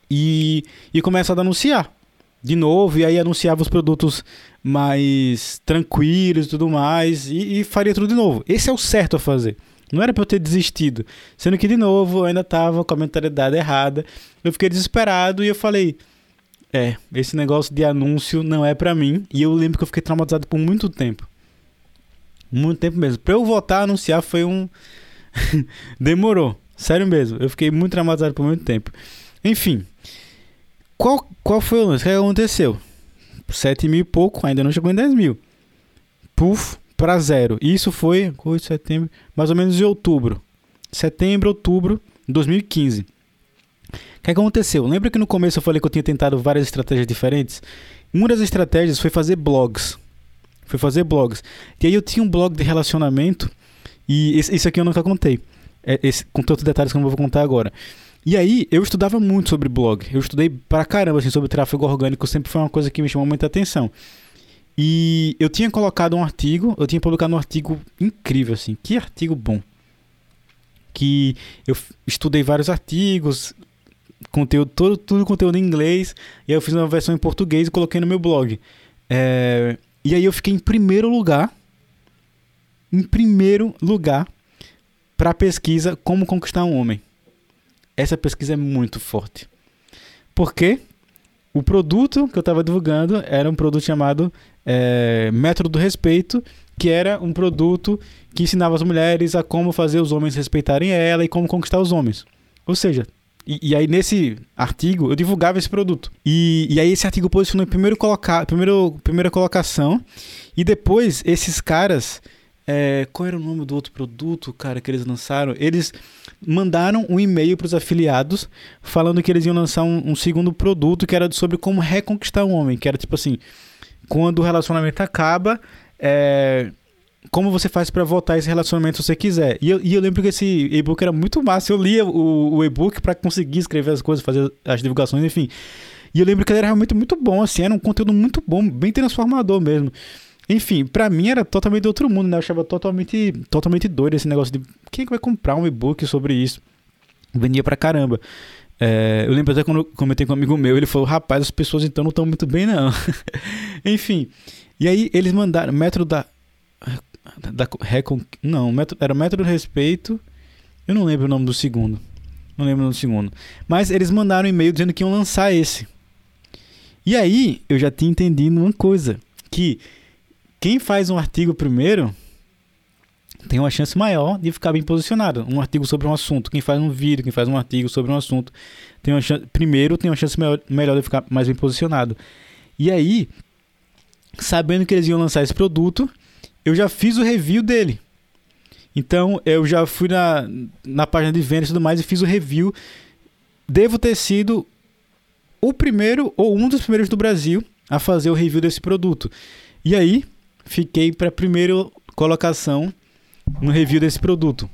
e, e começado a anunciar de novo, e aí anunciava os produtos mais tranquilos e tudo mais, e, e, faria tudo de novo. Esse é o certo a fazer. Não era para eu ter desistido. Sendo que, de novo, eu ainda tava com a mentalidade errada. Eu fiquei desesperado e eu falei: É, esse negócio de anúncio não é para mim. E eu lembro que eu fiquei traumatizado por muito tempo. Muito tempo mesmo. Pra eu voltar a anunciar foi um. [LAUGHS] Demorou. Sério mesmo. Eu fiquei muito traumatizado por muito tempo. Enfim. Qual, qual foi o lance? O que aconteceu? 7 mil e pouco, ainda não chegou em 10 mil. Puf, para zero. Isso foi, de setembro, mais ou menos em outubro. Setembro, outubro de 2015. O que aconteceu? Lembra que no começo eu falei que eu tinha tentado várias estratégias diferentes? Uma das estratégias foi fazer blogs. Foi fazer blogs. E aí eu tinha um blog de relacionamento. E isso aqui eu nunca contei. É, esse, com tantos detalhes que eu não vou contar agora. E aí, eu estudava muito sobre blog. Eu estudei pra caramba assim, sobre tráfego orgânico, sempre foi uma coisa que me chamou muita atenção. E eu tinha colocado um artigo, eu tinha publicado um artigo incrível, assim. Que artigo bom. Que eu estudei vários artigos, conteúdo, todo, tudo conteúdo em inglês, e aí eu fiz uma versão em português e coloquei no meu blog. É, e aí eu fiquei em primeiro lugar, em primeiro lugar, para a pesquisa Como Conquistar um Homem. Essa pesquisa é muito forte. Porque o produto que eu estava divulgando era um produto chamado é, Método do Respeito, que era um produto que ensinava as mulheres a como fazer os homens respeitarem ela e como conquistar os homens. Ou seja, e, e aí nesse artigo eu divulgava esse produto. E, e aí esse artigo posicionou em primeiro colocar, primeiro, primeira colocação. E depois esses caras é, qual era o nome do outro produto, cara, que eles lançaram? Eles mandaram um e-mail para os afiliados falando que eles iam lançar um, um, segundo produto que era sobre como reconquistar um homem, que era tipo assim, quando o relacionamento acaba, é, como você faz para voltar esse relacionamento se você quiser. E eu, e eu lembro que esse e-book era muito massa. Eu lia o, o e-book para conseguir escrever as coisas, fazer as divulgações, enfim. E eu lembro que ele era realmente muito bom, assim, era um conteúdo muito bom, bem transformador mesmo. Enfim, para mim era totalmente outro mundo, né? Eu achava totalmente, totalmente doido esse negócio de quem é vai comprar um e-book sobre isso? Vendia pra caramba. É, eu lembro até quando eu comentei com um amigo meu, ele falou: rapaz, as pessoas então não estão muito bem, não. [LAUGHS] Enfim. E aí eles mandaram método da. da recon, não, método, era método do respeito. Eu não lembro o nome do segundo. Não lembro o nome do segundo. Mas eles mandaram um e-mail dizendo que iam lançar esse. E aí eu já tinha entendido uma coisa: que quem faz um artigo primeiro tem uma chance maior de ficar bem posicionado. Um artigo sobre um assunto, quem faz um vídeo, quem faz um artigo sobre um assunto, tem uma chance, primeiro tem uma chance maior, melhor de ficar mais bem posicionado. E aí, sabendo que eles iam lançar esse produto, eu já fiz o review dele. Então, eu já fui na, na página de vendas e tudo mais e fiz o review. Devo ter sido o primeiro ou um dos primeiros do Brasil a fazer o review desse produto. E aí, fiquei para a primeira colocação no review desse produto.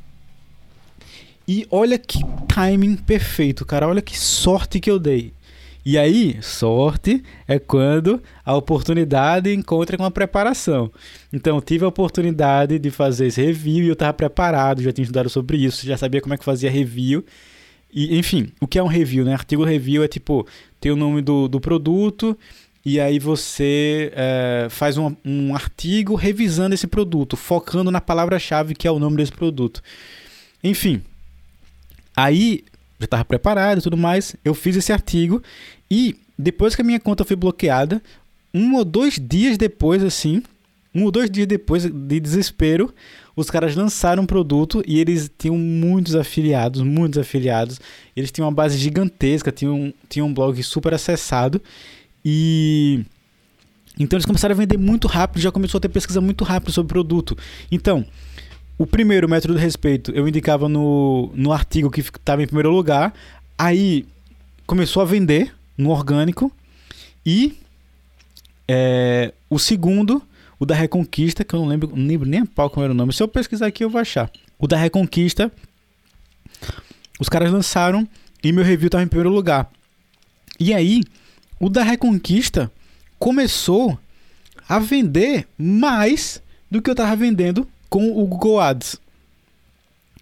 E olha que timing perfeito, cara. Olha que sorte que eu dei. E aí, sorte é quando a oportunidade encontra com a preparação. Então, tive a oportunidade de fazer esse review e eu estava preparado, já tinha estudado sobre isso, já sabia como é que fazia review. E, enfim, o que é um review, né? Artigo review é tipo, tem o nome do, do produto e aí você é, faz um, um, artigo revisando esse produto, focando na palavra-chave que é o nome desse produto. Enfim, aí já estava preparado e tudo mais, eu fiz esse artigo e depois que a minha conta foi bloqueada, um ou dois dias depois, assim, um ou dois dias depois de desespero, os caras lançaram um produto e eles tinham muitos afiliados, muitos afiliados. Eles tinham uma base gigantesca, tinham, tinham um blog super acessado. E então eles começaram a vender muito rápido, já começou a ter pesquisa muito rápido sobre o produto. Então, o primeiro método de respeito eu indicava no, no artigo que estava em primeiro lugar. Aí começou a vender no orgânico. E é, o segundo o da Reconquista, que eu não lembro, não lembro nem a pau como era o nome. Se eu pesquisar aqui, eu vou achar. O da Reconquista, os caras lançaram e meu review estava em primeiro lugar. E aí, o da Reconquista começou a vender mais do que eu estava vendendo com o Google Ads.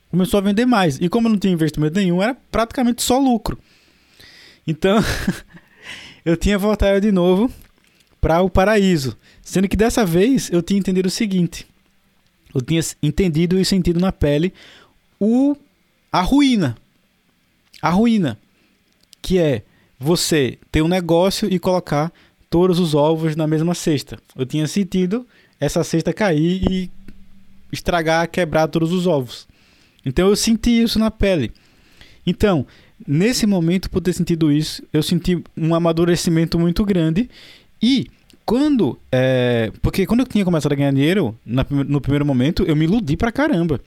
Começou a vender mais. E como eu não tinha investimento nenhum, era praticamente só lucro. Então, [LAUGHS] eu tinha voltado de novo para o paraíso. Sendo que dessa vez eu tinha entendido o seguinte: eu tinha entendido e sentido na pele o, a ruína. A ruína. Que é você ter um negócio e colocar todos os ovos na mesma cesta. Eu tinha sentido essa cesta cair e estragar, quebrar todos os ovos. Então eu senti isso na pele. Então, nesse momento, por ter sentido isso, eu senti um amadurecimento muito grande e quando. É, porque quando eu tinha começado a ganhar dinheiro, no primeiro momento, eu me iludi pra caramba.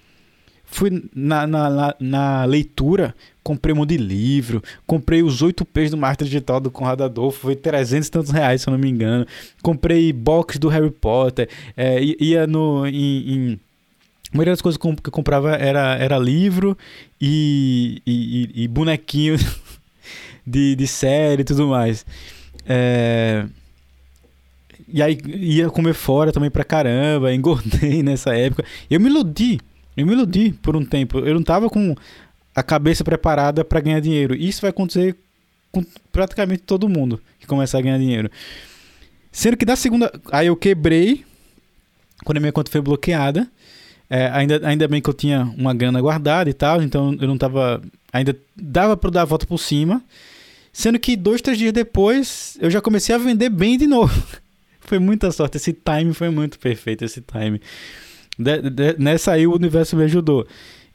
Fui na, na, na, na leitura, comprei um monte de livro, comprei os oito P's do marketing digital do Conrado Adolfo, foi 300 e tantos reais, se eu não me engano. Comprei box do Harry Potter, é, ia no, em, em a maioria das coisas que eu comprava era, era livro e, e, e bonequinho [LAUGHS] de, de série e tudo mais. É... E aí ia comer fora também pra caramba, engordei [LAUGHS] nessa época. Eu me iludi, eu me iludi por um tempo. Eu não tava com a cabeça preparada para ganhar dinheiro. Isso vai acontecer com praticamente todo mundo que começar a ganhar dinheiro. Sendo que da segunda. Aí eu quebrei quando a minha conta foi bloqueada. É, ainda, ainda bem que eu tinha uma grana guardada e tal, então eu não tava. Ainda dava para dar a volta por cima. Sendo que dois, três dias depois eu já comecei a vender bem de novo. [LAUGHS] foi muita sorte. Esse time foi muito perfeito. Esse time. De, de, nessa aí o universo me ajudou.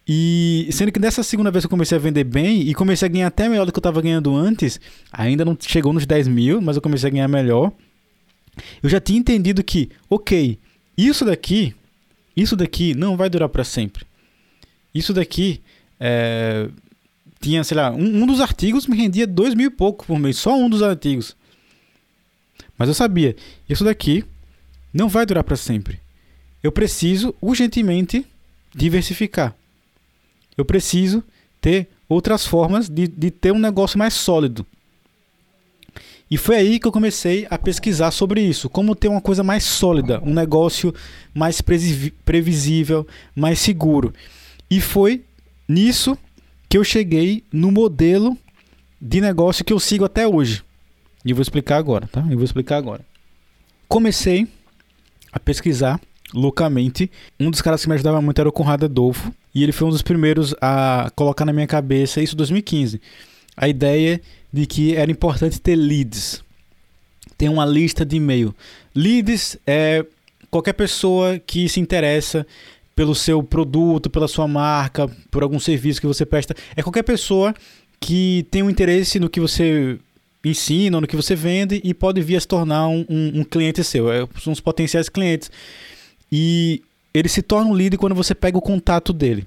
E sendo que nessa segunda vez eu comecei a vender bem e comecei a ganhar até melhor do que eu estava ganhando antes, ainda não chegou nos 10 mil, mas eu comecei a ganhar melhor. Eu já tinha entendido que, ok, isso daqui isso daqui não vai durar para sempre. Isso daqui é, tinha, sei lá, um, um, dos artigos me rendia dois mil e pouco por mês, só um dos artigos. Mas eu sabia, isso daqui não vai durar para sempre. Eu preciso urgentemente diversificar. Eu preciso ter outras formas de, de ter um negócio mais sólido. E foi aí que eu comecei a pesquisar sobre isso, como ter uma coisa mais sólida, um negócio mais previsível, mais seguro. E foi nisso que eu cheguei no modelo de negócio que eu sigo até hoje. E eu vou explicar agora, tá? Eu vou explicar agora. Comecei a pesquisar loucamente. Um dos caras que me ajudava muito era o Conrado Adolfo. E ele foi um dos primeiros a colocar na minha cabeça isso em 2015. A ideia de que era importante ter leads. Ter uma lista de e-mail. Leads é qualquer pessoa que se interessa pelo seu produto, pela sua marca, por algum serviço que você presta. É qualquer pessoa que tem um interesse no que você ensina, no que você vende e pode vir a se tornar um, um, um cliente seu. É, os potenciais clientes. E ele se torna um lead quando você pega o contato dele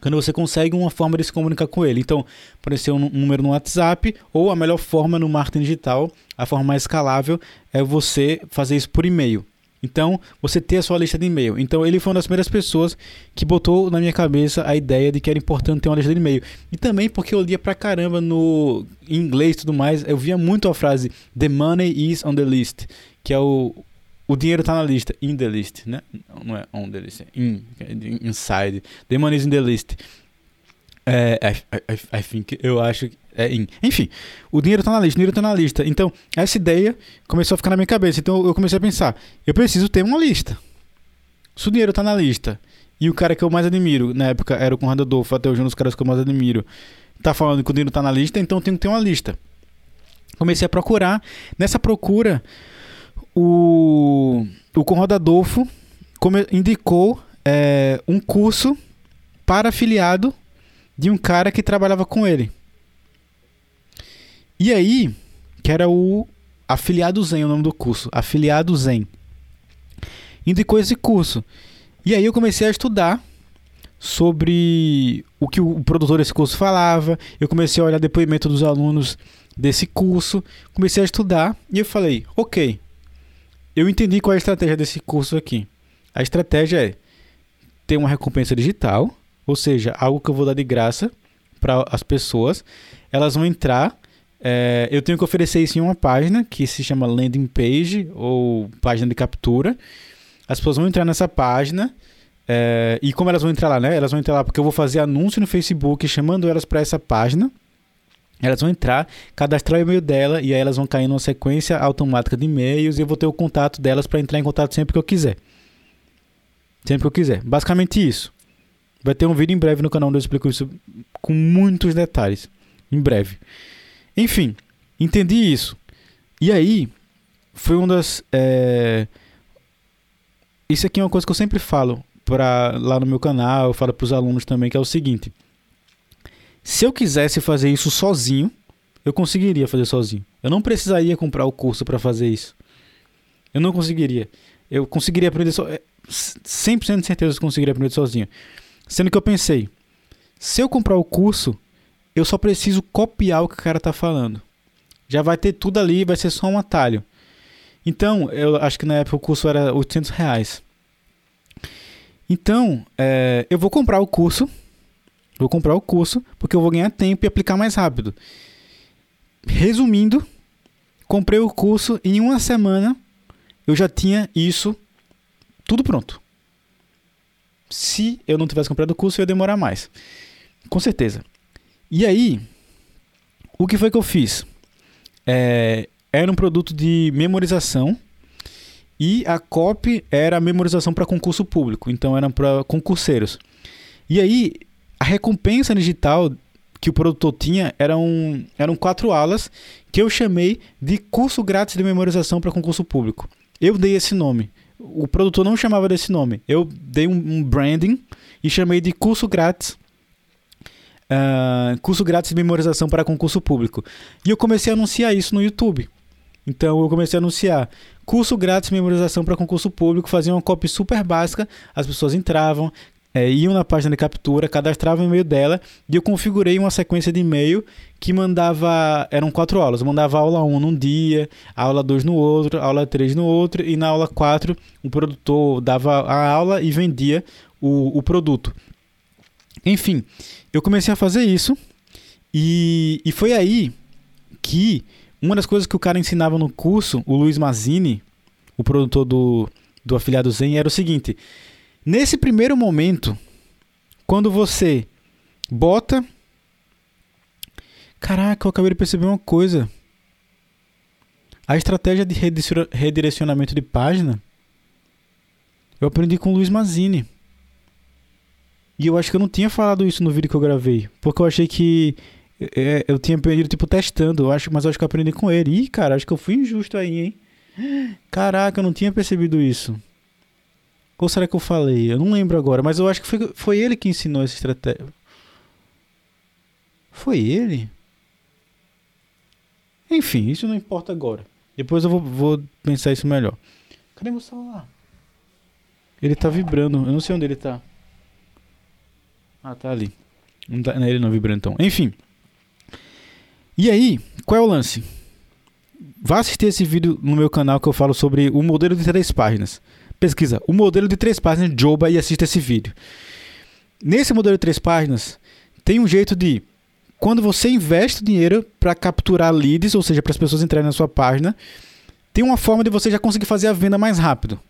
quando você consegue uma forma de se comunicar com ele. Então, aparecer um número no WhatsApp ou a melhor forma no marketing digital, a forma mais escalável é você fazer isso por e-mail. Então, você ter a sua lista de e-mail. Então, ele foi uma das primeiras pessoas que botou na minha cabeça a ideia de que era importante ter uma lista de e-mail. E também porque eu lia pra caramba no em inglês e tudo mais, eu via muito a frase The money is on the list, que é o, o dinheiro está na lista, in the list, né? Não é on the list, é in, inside. The money is in the list. É, I, I, I think, eu acho que é in. Enfim, o dinheiro está na lista, o dinheiro está na lista. Então, essa ideia começou a ficar na minha cabeça. Então, eu comecei a pensar, eu preciso ter uma lista. Se o dinheiro está na lista e o cara que eu mais admiro, na época era o Conrado Adolfo, até hoje um dos caras que eu mais admiro, tá falando que o dinheiro está na lista, então eu tenho que ter uma lista. Comecei a procurar. Nessa procura, o, o Conrado Adolfo indicou é, um curso para afiliado de um cara que trabalhava com ele. E aí, que era o Afiliado Zen, o nome do curso, Afiliado Zen. Indicou esse curso. E aí eu comecei a estudar sobre o que o produtor desse curso falava. Eu comecei a olhar depoimento dos alunos desse curso, comecei a estudar e eu falei, ok, eu entendi qual é a estratégia desse curso aqui. A estratégia é ter uma recompensa digital, ou seja, algo que eu vou dar de graça para as pessoas. Elas vão entrar. É, eu tenho que oferecer isso em uma página que se chama landing page ou página de captura. As pessoas vão entrar nessa página. É, e como elas vão entrar lá, né? Elas vão entrar lá porque eu vou fazer anúncio no Facebook chamando elas para essa página. Elas vão entrar, cadastrar o e-mail dela e aí elas vão cair numa sequência automática de e-mails e eu vou ter o contato delas para entrar em contato sempre que eu quiser. Sempre que eu quiser. Basicamente isso. Vai ter um vídeo em breve no canal onde eu explico isso com muitos detalhes. Em breve. Enfim, entendi isso. E aí, foi uma das. É... Isso aqui é uma coisa que eu sempre falo pra, lá no meu canal, eu falo para os alunos também, que é o seguinte. Se eu quisesse fazer isso sozinho, eu conseguiria fazer sozinho. Eu não precisaria comprar o curso para fazer isso. Eu não conseguiria. Eu conseguiria aprender so... 100% é, de certeza que eu conseguiria aprender sozinho. Sendo que eu pensei, se eu comprar o curso, eu só preciso copiar o que o cara tá falando. Já vai ter tudo ali, vai ser só um atalho. Então, eu acho que na época o curso era 800 reais. Então, é, eu vou comprar o curso Vou comprar o curso porque eu vou ganhar tempo e aplicar mais rápido. Resumindo, comprei o curso e em uma semana eu já tinha isso tudo pronto. Se eu não tivesse comprado o curso, eu ia demorar mais. Com certeza. E aí, o que foi que eu fiz? É, era um produto de memorização e a copy era memorização para concurso público, então era para concurseiros. E aí a recompensa digital que o produtor tinha eram, eram quatro alas que eu chamei de curso grátis de memorização para concurso público. Eu dei esse nome. O produtor não chamava desse nome. Eu dei um, um branding e chamei de curso grátis. Uh, curso grátis de memorização para concurso público. E eu comecei a anunciar isso no YouTube. Então eu comecei a anunciar curso grátis de memorização para concurso público, fazia uma copy super básica, as pessoas entravam, é, iam na página de captura, cadastravam o e-mail dela e eu configurei uma sequência de e-mail que mandava. Eram quatro aulas. Eu mandava aula 1 num dia, aula 2 no outro, aula 3 no outro, e na aula 4 o produtor dava a aula e vendia o, o produto. Enfim, eu comecei a fazer isso e, e foi aí que uma das coisas que o cara ensinava no curso, o Luiz Mazini, o produtor do, do afiliado Zen, era o seguinte Nesse primeiro momento, quando você bota. Caraca, eu acabei de perceber uma coisa. A estratégia de redirecionamento de página eu aprendi com o Luiz Mazini. E eu acho que eu não tinha falado isso no vídeo que eu gravei. Porque eu achei que é, eu tinha aprendido, tipo, testando. Eu acho, mas eu acho que eu aprendi com ele. Ih, cara, acho que eu fui injusto aí, hein? Caraca, eu não tinha percebido isso. Ou será que eu falei? Eu não lembro agora, mas eu acho que foi, foi ele que ensinou essa estratégia. Foi ele? Enfim, isso não importa agora. Depois eu vou, vou pensar isso melhor. Cadê meu celular? Ele tá vibrando. Eu não sei onde ele tá. Ah, tá ali. Não tá, ele não vibrando então. Enfim. E aí, qual é o lance? Vá assistir esse vídeo no meu canal que eu falo sobre o modelo de três páginas pesquisa o modelo de três páginas de Joba e assista esse vídeo. Nesse modelo de três páginas, tem um jeito de, quando você investe dinheiro para capturar leads, ou seja, para as pessoas entrarem na sua página, tem uma forma de você já conseguir fazer a venda mais rápido.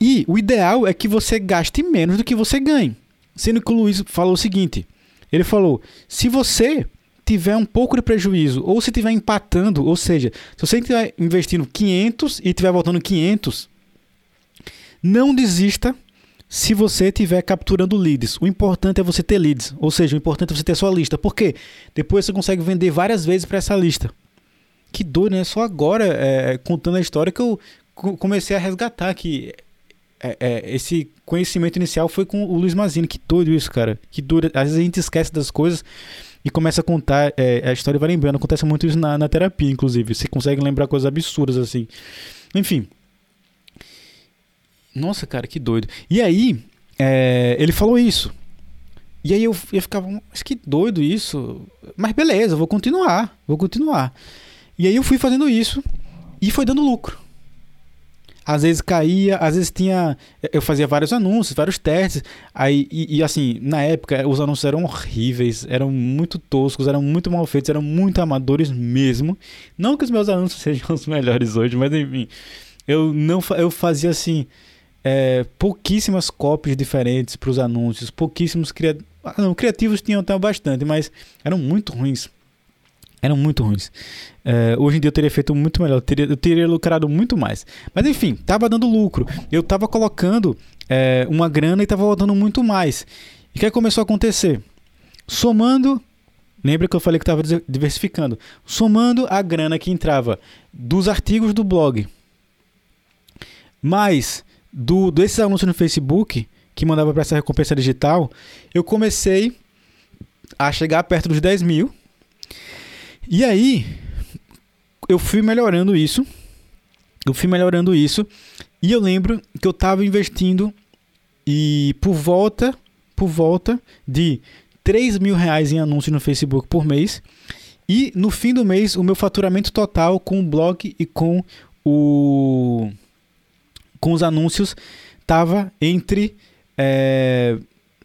E o ideal é que você gaste menos do que você ganhe. Sendo que o Luiz falou o seguinte: ele falou, se você tiver um pouco de prejuízo, ou se estiver empatando, ou seja, se você estiver investindo 500 e estiver voltando 500, não desista se você estiver capturando leads. O importante é você ter leads, ou seja, o importante é você ter sua lista. Por quê? Depois você consegue vender várias vezes para essa lista. Que doido, né? Só agora, é, contando a história, que eu comecei a resgatar que é, é, esse conhecimento inicial foi com o Luiz Mazini. Que doido isso, cara. Que doido. Às vezes a gente esquece das coisas e começa a contar é, a história vai lembrando. Acontece muito isso na, na terapia, inclusive. Você consegue lembrar coisas absurdas assim. Enfim. Nossa, cara, que doido. E aí, é, ele falou isso. E aí eu, eu ficava, mas que doido isso. Mas beleza, vou continuar, vou continuar. E aí eu fui fazendo isso e foi dando lucro. Às vezes caía, às vezes tinha. Eu fazia vários anúncios, vários testes. Aí, e, e, assim, na época, os anúncios eram horríveis, eram muito toscos, eram muito mal feitos, eram muito amadores mesmo. Não que os meus anúncios [LAUGHS] sejam os melhores hoje, mas enfim. Eu não eu fazia assim. É, pouquíssimas cópias diferentes para os anúncios, pouquíssimos criativos. Ah, não, criativos tinham até bastante, mas eram muito ruins eram muito ruins. É, hoje em dia eu teria feito muito melhor, eu teria, eu teria lucrado muito mais. Mas enfim, estava dando lucro. Eu estava colocando é, uma grana e estava voltando muito mais. E o que começou a acontecer? Somando, lembra que eu falei que estava diversificando? Somando a grana que entrava dos artigos do blog, mais do, desses anúncios no Facebook, que mandava para essa recompensa digital, eu comecei a chegar perto dos 10 mil e aí, eu fui melhorando isso. Eu fui melhorando isso. E eu lembro que eu estava investindo e por volta, por volta de 3 mil reais em anúncios no Facebook por mês. E no fim do mês, o meu faturamento total com o blog e com o com os anúncios estava entre é,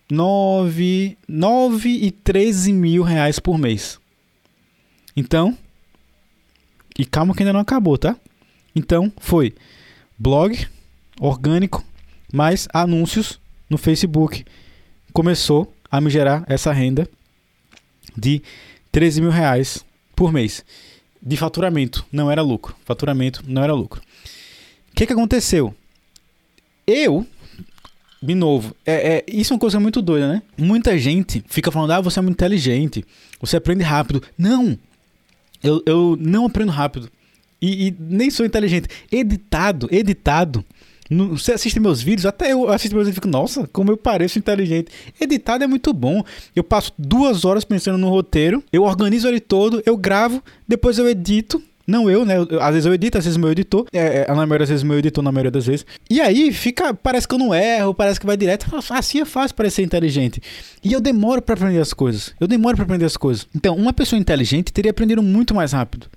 9, 9 e 13 mil reais por mês. Então, e calma que ainda não acabou, tá? Então, foi blog orgânico mais anúncios no Facebook. Começou a me gerar essa renda de 13 mil reais por mês de faturamento. Não era lucro. Faturamento não era lucro. O que, que aconteceu? Eu, de novo, é, é, isso é uma coisa muito doida, né? Muita gente fica falando, ah, você é muito inteligente, você aprende rápido. Não! Eu, eu não aprendo rápido. E, e nem sou inteligente. Editado, editado. No, você assiste meus vídeos, até eu assisto meus vídeos e fico, nossa, como eu pareço inteligente. Editado é muito bom. Eu passo duas horas pensando no roteiro, eu organizo ele todo, eu gravo, depois eu edito. Não eu, né? Às vezes eu edito, às vezes meu editor. É, é, na maioria das vezes meu editor, na maioria das vezes. E aí fica, parece que eu não erro, parece que vai direto. Assim é fácil parecer inteligente. E eu demoro para aprender as coisas. Eu demoro para aprender as coisas. Então, uma pessoa inteligente teria aprendido muito mais rápido.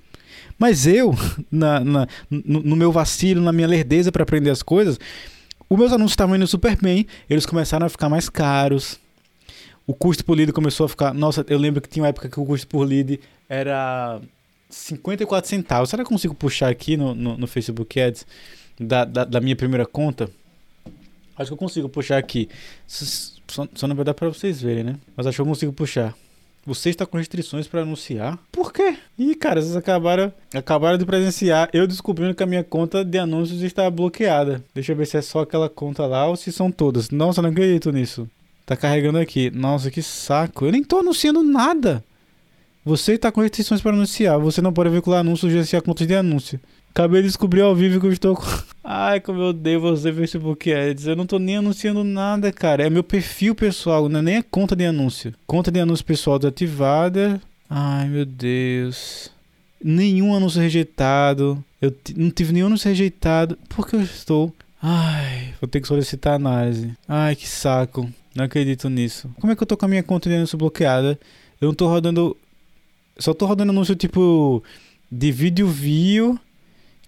Mas eu, [LAUGHS] na, na no, no, meu vacilo, na minha lerdeza para aprender as coisas, os meus anúncios estavam indo super bem, eles começaram a ficar mais caros. O custo por lead começou a ficar. Nossa, eu lembro que tinha uma época que o custo por lead era 54 centavos. Será que eu consigo puxar aqui no, no, no Facebook Ads da, da, da, minha primeira conta? Acho que eu consigo puxar aqui. Só, só não vai dar para vocês verem, né? Mas acho que eu consigo puxar. Você está com restrições para anunciar? Por quê? Ih, cara, vocês acabaram, acabaram de presenciar eu descobrindo que a minha conta de anúncios está bloqueada. Deixa eu ver se é só aquela conta lá ou se são todas. Nossa, não acredito nisso. Tá carregando aqui. Nossa, que saco. Eu nem tô anunciando nada. Você está com restrições para anunciar. Você não pode vincular anúncios ou gerenciar contas de anúncio. Acabei de descobrir ao vivo que eu estou com. [LAUGHS] Ai, como eu odeio você, Facebook Ads. Eu não estou nem anunciando nada, cara. É meu perfil pessoal, não é nem a conta de anúncio. Conta de anúncio pessoal desativada. Ai, meu Deus. Nenhum anúncio rejeitado. Eu não tive nenhum anúncio rejeitado. Por que eu estou. Ai, vou ter que solicitar análise. Ai, que saco. Não acredito nisso. Como é que eu tô com a minha conta de anúncio bloqueada? Eu não tô rodando só tô rodando anúncio tipo de vídeo view,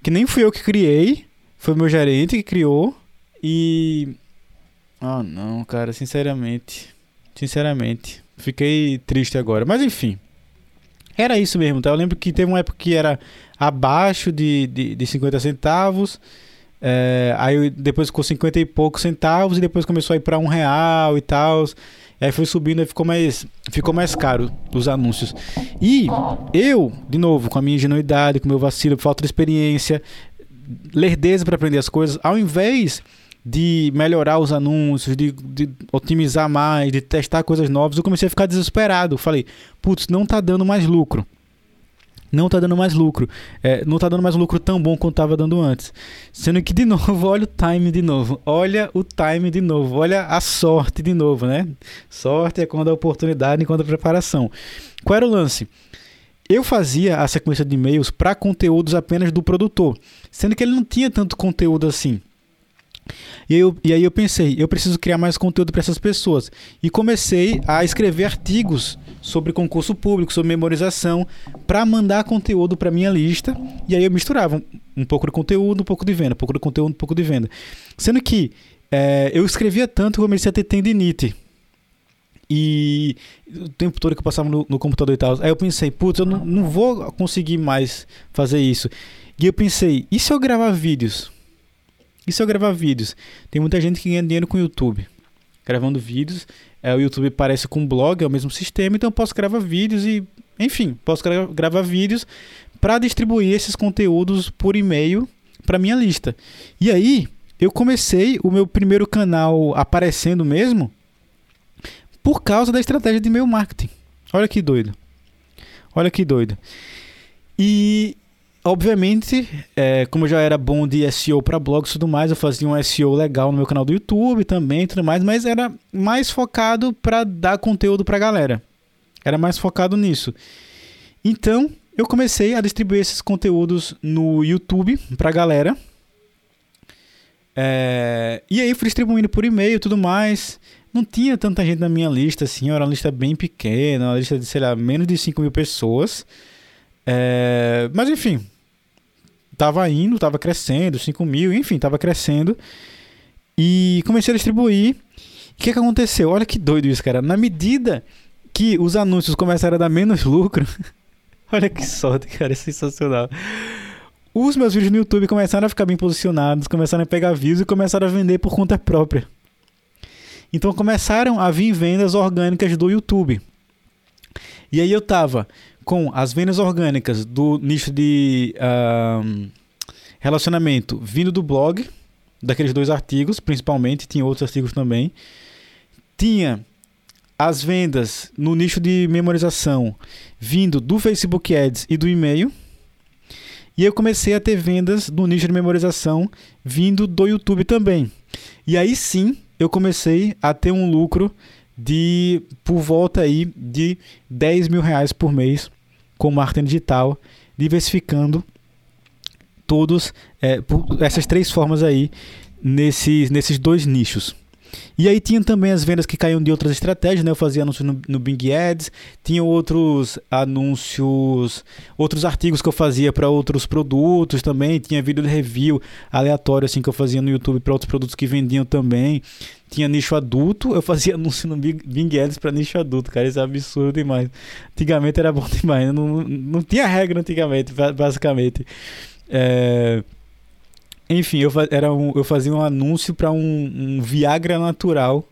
que nem fui eu que criei, foi meu gerente que criou. E. Ah, não, cara, sinceramente. Sinceramente. Fiquei triste agora. Mas enfim. Era isso mesmo, tá? Eu lembro que teve uma época que era abaixo de, de, de 50 centavos. É, aí depois ficou 50 e poucos centavos e depois começou a ir para um real e tal. Aí foi subindo e ficou mais, ficou mais caro os anúncios. E eu, de novo, com a minha ingenuidade, com o meu vacilo, falta de experiência, lerdeza para aprender as coisas, ao invés de melhorar os anúncios, de, de, otimizar mais, de testar coisas novas, eu comecei a ficar desesperado. Falei, putz, não tá dando mais lucro não está dando mais lucro. É, não está dando mais lucro tão bom quanto estava dando antes. Sendo que, de novo, [LAUGHS] olha o time de novo. Olha o time de novo. Olha a sorte de novo, né? Sorte é quando a oportunidade encontra a preparação. Qual era o lance? Eu fazia a sequência de e-mails para conteúdos apenas do produtor, sendo que ele não tinha tanto conteúdo assim. E, eu, e aí eu pensei, eu preciso criar mais conteúdo para essas pessoas. E comecei a escrever artigos sobre concurso público, sobre memorização, para mandar conteúdo para minha lista. E aí eu misturava um, um, pouco de conteúdo, um pouco de venda, um pouco de conteúdo, um pouco de venda. Sendo que é, eu escrevia tanto que eu comecei a ter tendinite. E o tempo todo que eu passava no, no computador e tal. Aí eu pensei, putz, eu não, não vou conseguir mais fazer isso. E eu pensei, e se eu gravar vídeos? E se eu gravar vídeos? Tem muita gente que ganha dinheiro com o YouTube. Gravando vídeos. É, o YouTube parece com um blog, é o mesmo sistema, então eu posso gravar vídeos e. Enfim, posso gra gravar vídeos para distribuir esses conteúdos por e-mail para minha lista. E aí, eu comecei o meu primeiro canal aparecendo mesmo por causa da estratégia de e-mail marketing. Olha que doido. Olha que doido. E, obviamente, é, como eu já era bom de SEO para blogs e tudo mais, eu fazia um SEO legal no meu canal do YouTube também tudo mais, mas era mais focado para dar conteúdo para a galera. Era mais focado nisso. Então, eu comecei a distribuir esses conteúdos no YouTube para a galera. É, e aí fui distribuindo por e-mail e tudo mais não tinha tanta gente na minha lista, assim, era uma lista bem pequena, uma lista de, sei lá, menos de 5 mil pessoas. É, mas enfim, tava indo, tava crescendo, 5 mil, enfim, tava crescendo. E comecei a distribuir. O que, que aconteceu? Olha que doido isso, cara. Na medida que os anúncios começaram a dar menos lucro, [LAUGHS] olha que sorte, cara, é sensacional. Os meus vídeos no YouTube começaram a ficar bem posicionados, começaram a pegar views e começaram a vender por conta própria. Então começaram a vir vendas orgânicas do YouTube. E aí eu tava com as vendas orgânicas do nicho de uh, relacionamento vindo do blog, daqueles dois artigos, principalmente, tinha outros artigos também. Tinha as vendas no nicho de memorização vindo do Facebook Ads e do e-mail. E eu comecei a ter vendas no nicho de memorização vindo do YouTube também. E aí sim, eu comecei a ter um lucro de por volta aí de 10 mil reais por mês com marketing digital, diversificando todos é, essas três formas aí nesses, nesses dois nichos. E aí tinha também as vendas que caíam de outras estratégias, né? Eu fazia anúncios no, no Bing Ads, tinha outros anúncios, outros artigos que eu fazia para outros produtos também, tinha vídeo de review aleatório assim que eu fazia no YouTube para outros produtos que vendiam também. Tinha nicho adulto, eu fazia [LAUGHS] anúncio no Bing Ads para nicho adulto, cara, isso é absurdo demais. Antigamente era bom [LAUGHS] demais, né? não, não tinha regra antigamente, basicamente. É... Enfim, eu, era um, eu fazia um anúncio para um, um, Viagra natural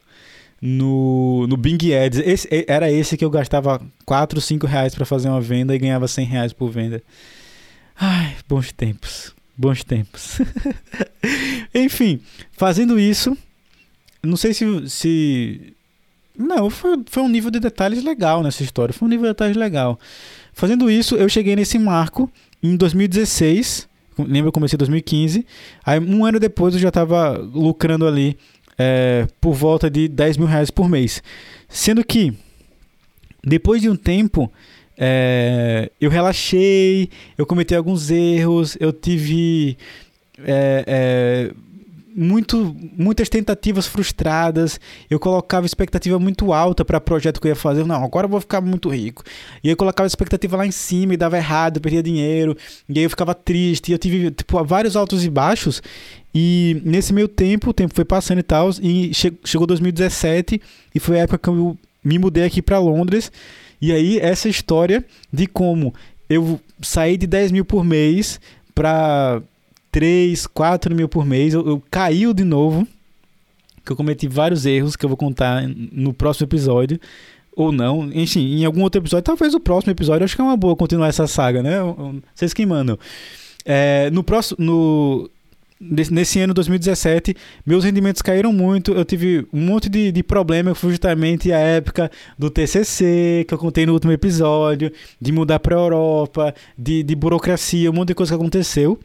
no, no Bing Ads. Esse, era esse que eu gastava 4, 5 reais para fazer uma venda e ganhava 100 reais por venda. Ai, bons tempos. Bons tempos. [LAUGHS] Enfim, fazendo isso, não sei se. se não, foi, foi um nível de detalhes legal nessa história. Foi um nível de detalhes legal. Fazendo isso, eu cheguei nesse marco em 2016 Lembra, eu comecei em 2015. Aí, um ano depois, eu já estava lucrando ali é, por volta de 10 mil reais por mês. Sendo que, depois de um tempo, é, eu relaxei, eu cometi alguns erros, eu tive. É, é muito, muitas tentativas frustradas. Eu colocava expectativa muito alta para projeto que eu ia fazer. Não, agora eu vou ficar muito rico. E eu colocava expectativa lá em cima e dava errado, perdia dinheiro. E aí eu ficava triste. E eu tive tipo, vários altos e baixos. E nesse meio tempo, o tempo foi passando e tal. E chegou 2017 e foi a época que eu me mudei aqui para Londres. E aí, essa história de como eu saí de 10 mil por mês para 3, 4 mil por mês. Eu, eu caiu de novo, que eu cometi vários erros que eu vou contar no próximo episódio. Ou não, enfim, em algum outro episódio, talvez o próximo episódio, acho que é uma boa continuar essa saga, né? Vocês que mandam. É, no próximo. No, nesse ano 2017, meus rendimentos caíram muito. Eu tive um monte de, de problema. Foi justamente a época do TCC, que eu contei no último episódio, de mudar para a Europa, de, de burocracia, um monte de coisa que aconteceu.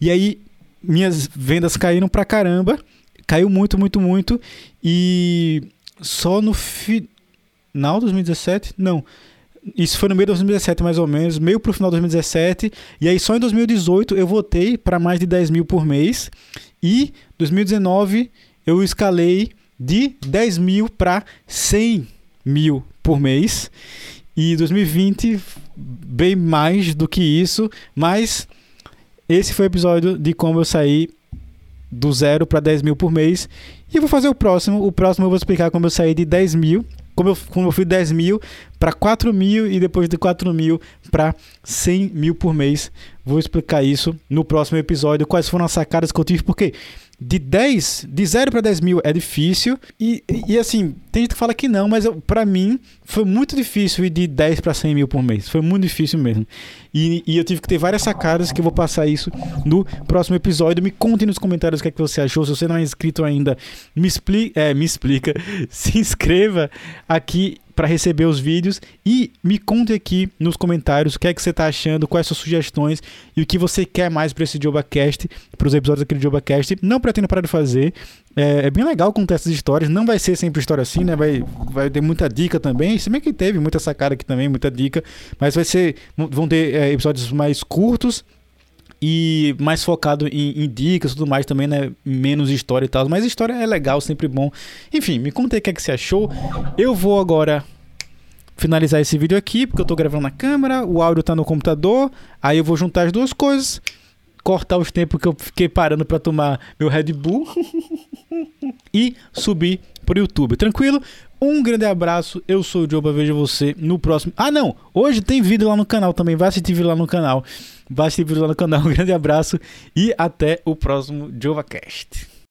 E aí minhas vendas caíram pra caramba. Caiu muito, muito, muito. E só no final de 2017? Não. Isso foi no meio de 2017, mais ou menos, meio pro final de 2017. E aí só em 2018 eu voltei para mais de 10 mil por mês. E 2019 eu escalei de 10 mil para 100 mil por mês. E 2020, bem mais do que isso. Mas esse foi o episódio de como eu saí do zero para 10 mil por mês. E eu vou fazer o próximo. O próximo eu vou explicar como eu saí de 10 mil como eu, como eu fui 10 mil para 4 mil e depois de 4 mil para 100 mil por mês. Vou explicar isso no próximo episódio, quais foram as sacadas que eu tive, porque de 10, de 0 para 10 mil é difícil. E, e, assim, tem gente que fala que não, mas para mim foi muito difícil ir de 10 para 100 mil por mês. Foi muito difícil mesmo. E, e, eu tive que ter várias sacadas que eu vou passar isso no próximo episódio. Me conte nos comentários o que, é que você achou. Se você não é inscrito ainda, me, expli é, me explica. [LAUGHS] Se inscreva aqui para receber os vídeos e me conte aqui nos comentários o que é que você está achando, quais suas sugestões e o que você quer mais para esse JobaCast, para os episódios daquele JobaCast. Não pretendo parar de fazer. É, é, bem legal contar essas histórias. Não vai ser sempre história assim, né? Vai, vai ter muita dica também. Se bem que teve muita sacada aqui também, muita dica. Mas vai ser. Vão ter é, episódios mais curtos e mais focado em, em dicas e tudo mais também, né? Menos história e tal. Mas história é legal, sempre bom. Enfim, me conta aí o que, é que você achou. Eu vou agora finalizar esse vídeo aqui, porque eu tô gravando na câmera, o áudio tá no computador, aí eu vou juntar as duas coisas, cortar os tempos que eu fiquei parando para tomar meu Red Bull [LAUGHS] e subir pro YouTube. Tranquilo? Um grande abraço, eu sou o Joba, vejo você no próximo. Ah, não! Hoje tem vídeo lá no canal também, vai assistir vídeo lá no canal. Vai assistir vídeo lá no canal. [LAUGHS] Um grande abraço e até o próximo JovaCast.